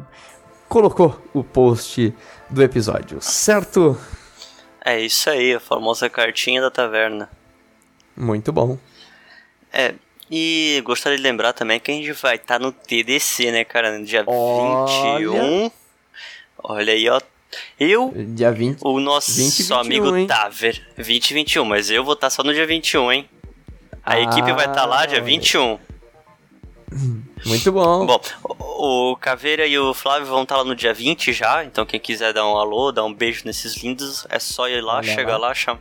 colocou o post do episódio, certo? É isso aí, a famosa cartinha da taverna. Muito bom. É, e gostaria de lembrar também que a gente vai estar tá no TDC, né, cara? No dia Olha. 21. Olha aí, ó. Eu, dia 20, o nosso 20, 21, amigo hein? Taver, 20 e 21, mas eu vou estar tá só no dia 21, hein? A ah, equipe vai estar tá lá dia 21. Muito bom. Bom, o Caveira e o Flávio vão estar tá lá no dia 20 já, então quem quiser dar um alô, dar um beijo nesses lindos, é só ir lá, Olha chegar lá, lá chama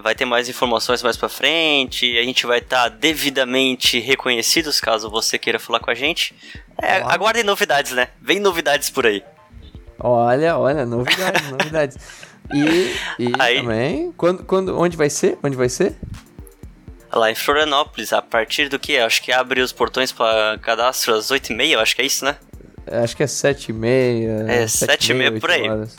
vai ter mais informações mais para frente, a gente vai estar tá devidamente reconhecidos caso você queira falar com a gente. É, aguardem novidades, né? Vem novidades por aí. Olha, olha, novidades, novidades. E, e aí, também, quando, quando, onde vai ser? Onde vai ser? Lá em Florianópolis, a partir do que? Acho que abre os portões para cadastro às 8h30, acho que é isso, né? Acho que é 7h30. É, 7h30 por aí. Horas.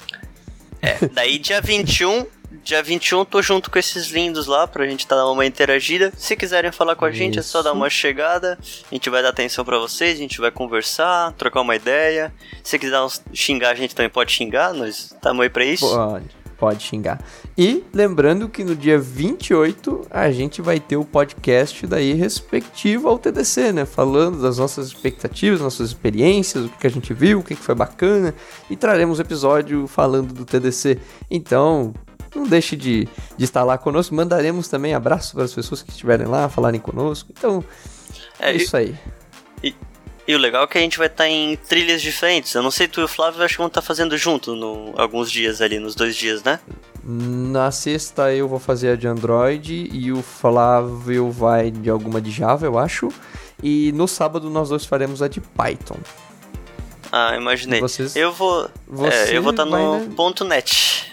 É, daí dia 21 Dia 21 tô junto com esses lindos lá pra gente tá dar uma interagida. Se quiserem falar com a gente, é só dar uma chegada. A gente vai dar atenção para vocês, a gente vai conversar, trocar uma ideia. Se quiser xingar, a gente também pode xingar, nós estamos aí pra isso. Pode, pode xingar. E lembrando que no dia 28 a gente vai ter o podcast daí respectivo ao TDC, né? Falando das nossas expectativas, nossas experiências, o que a gente viu, o que foi bacana. E traremos episódio falando do TDC. Então, não deixe de, de estar lá conosco. Mandaremos também abraços para as pessoas que estiverem lá, falarem conosco. Então, é, é isso aí. E, e, o legal é que a gente vai estar em trilhas diferentes. Eu não sei, tu e o Flávio acho que vão estar fazendo junto no, alguns dias ali, nos dois dias, né? Na sexta eu vou fazer a de Android e o Flávio vai de alguma de Java, eu acho. E no sábado nós dois faremos a de Python. Ah, imaginei. Vocês, eu vou. É, eu vou estar no né? ponto .net.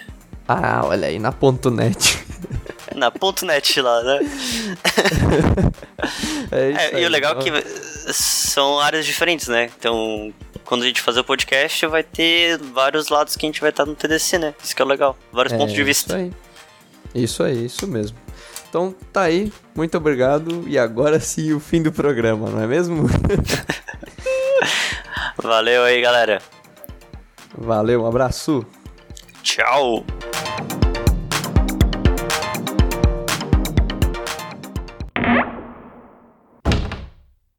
Ah, olha aí, na ponto .net. na ponto .net lá, né? é isso é, E o legal é que são áreas diferentes, né? Então, quando a gente fazer o podcast, vai ter vários lados que a gente vai estar no TDC, né? Isso que é legal. Vários É, pontos de vista. Isso aí. Isso aí, isso mesmo. Então tá aí, muito obrigado. E agora sim o fim do programa, não é mesmo? Valeu aí, galera. Valeu, um abraço. Tchau.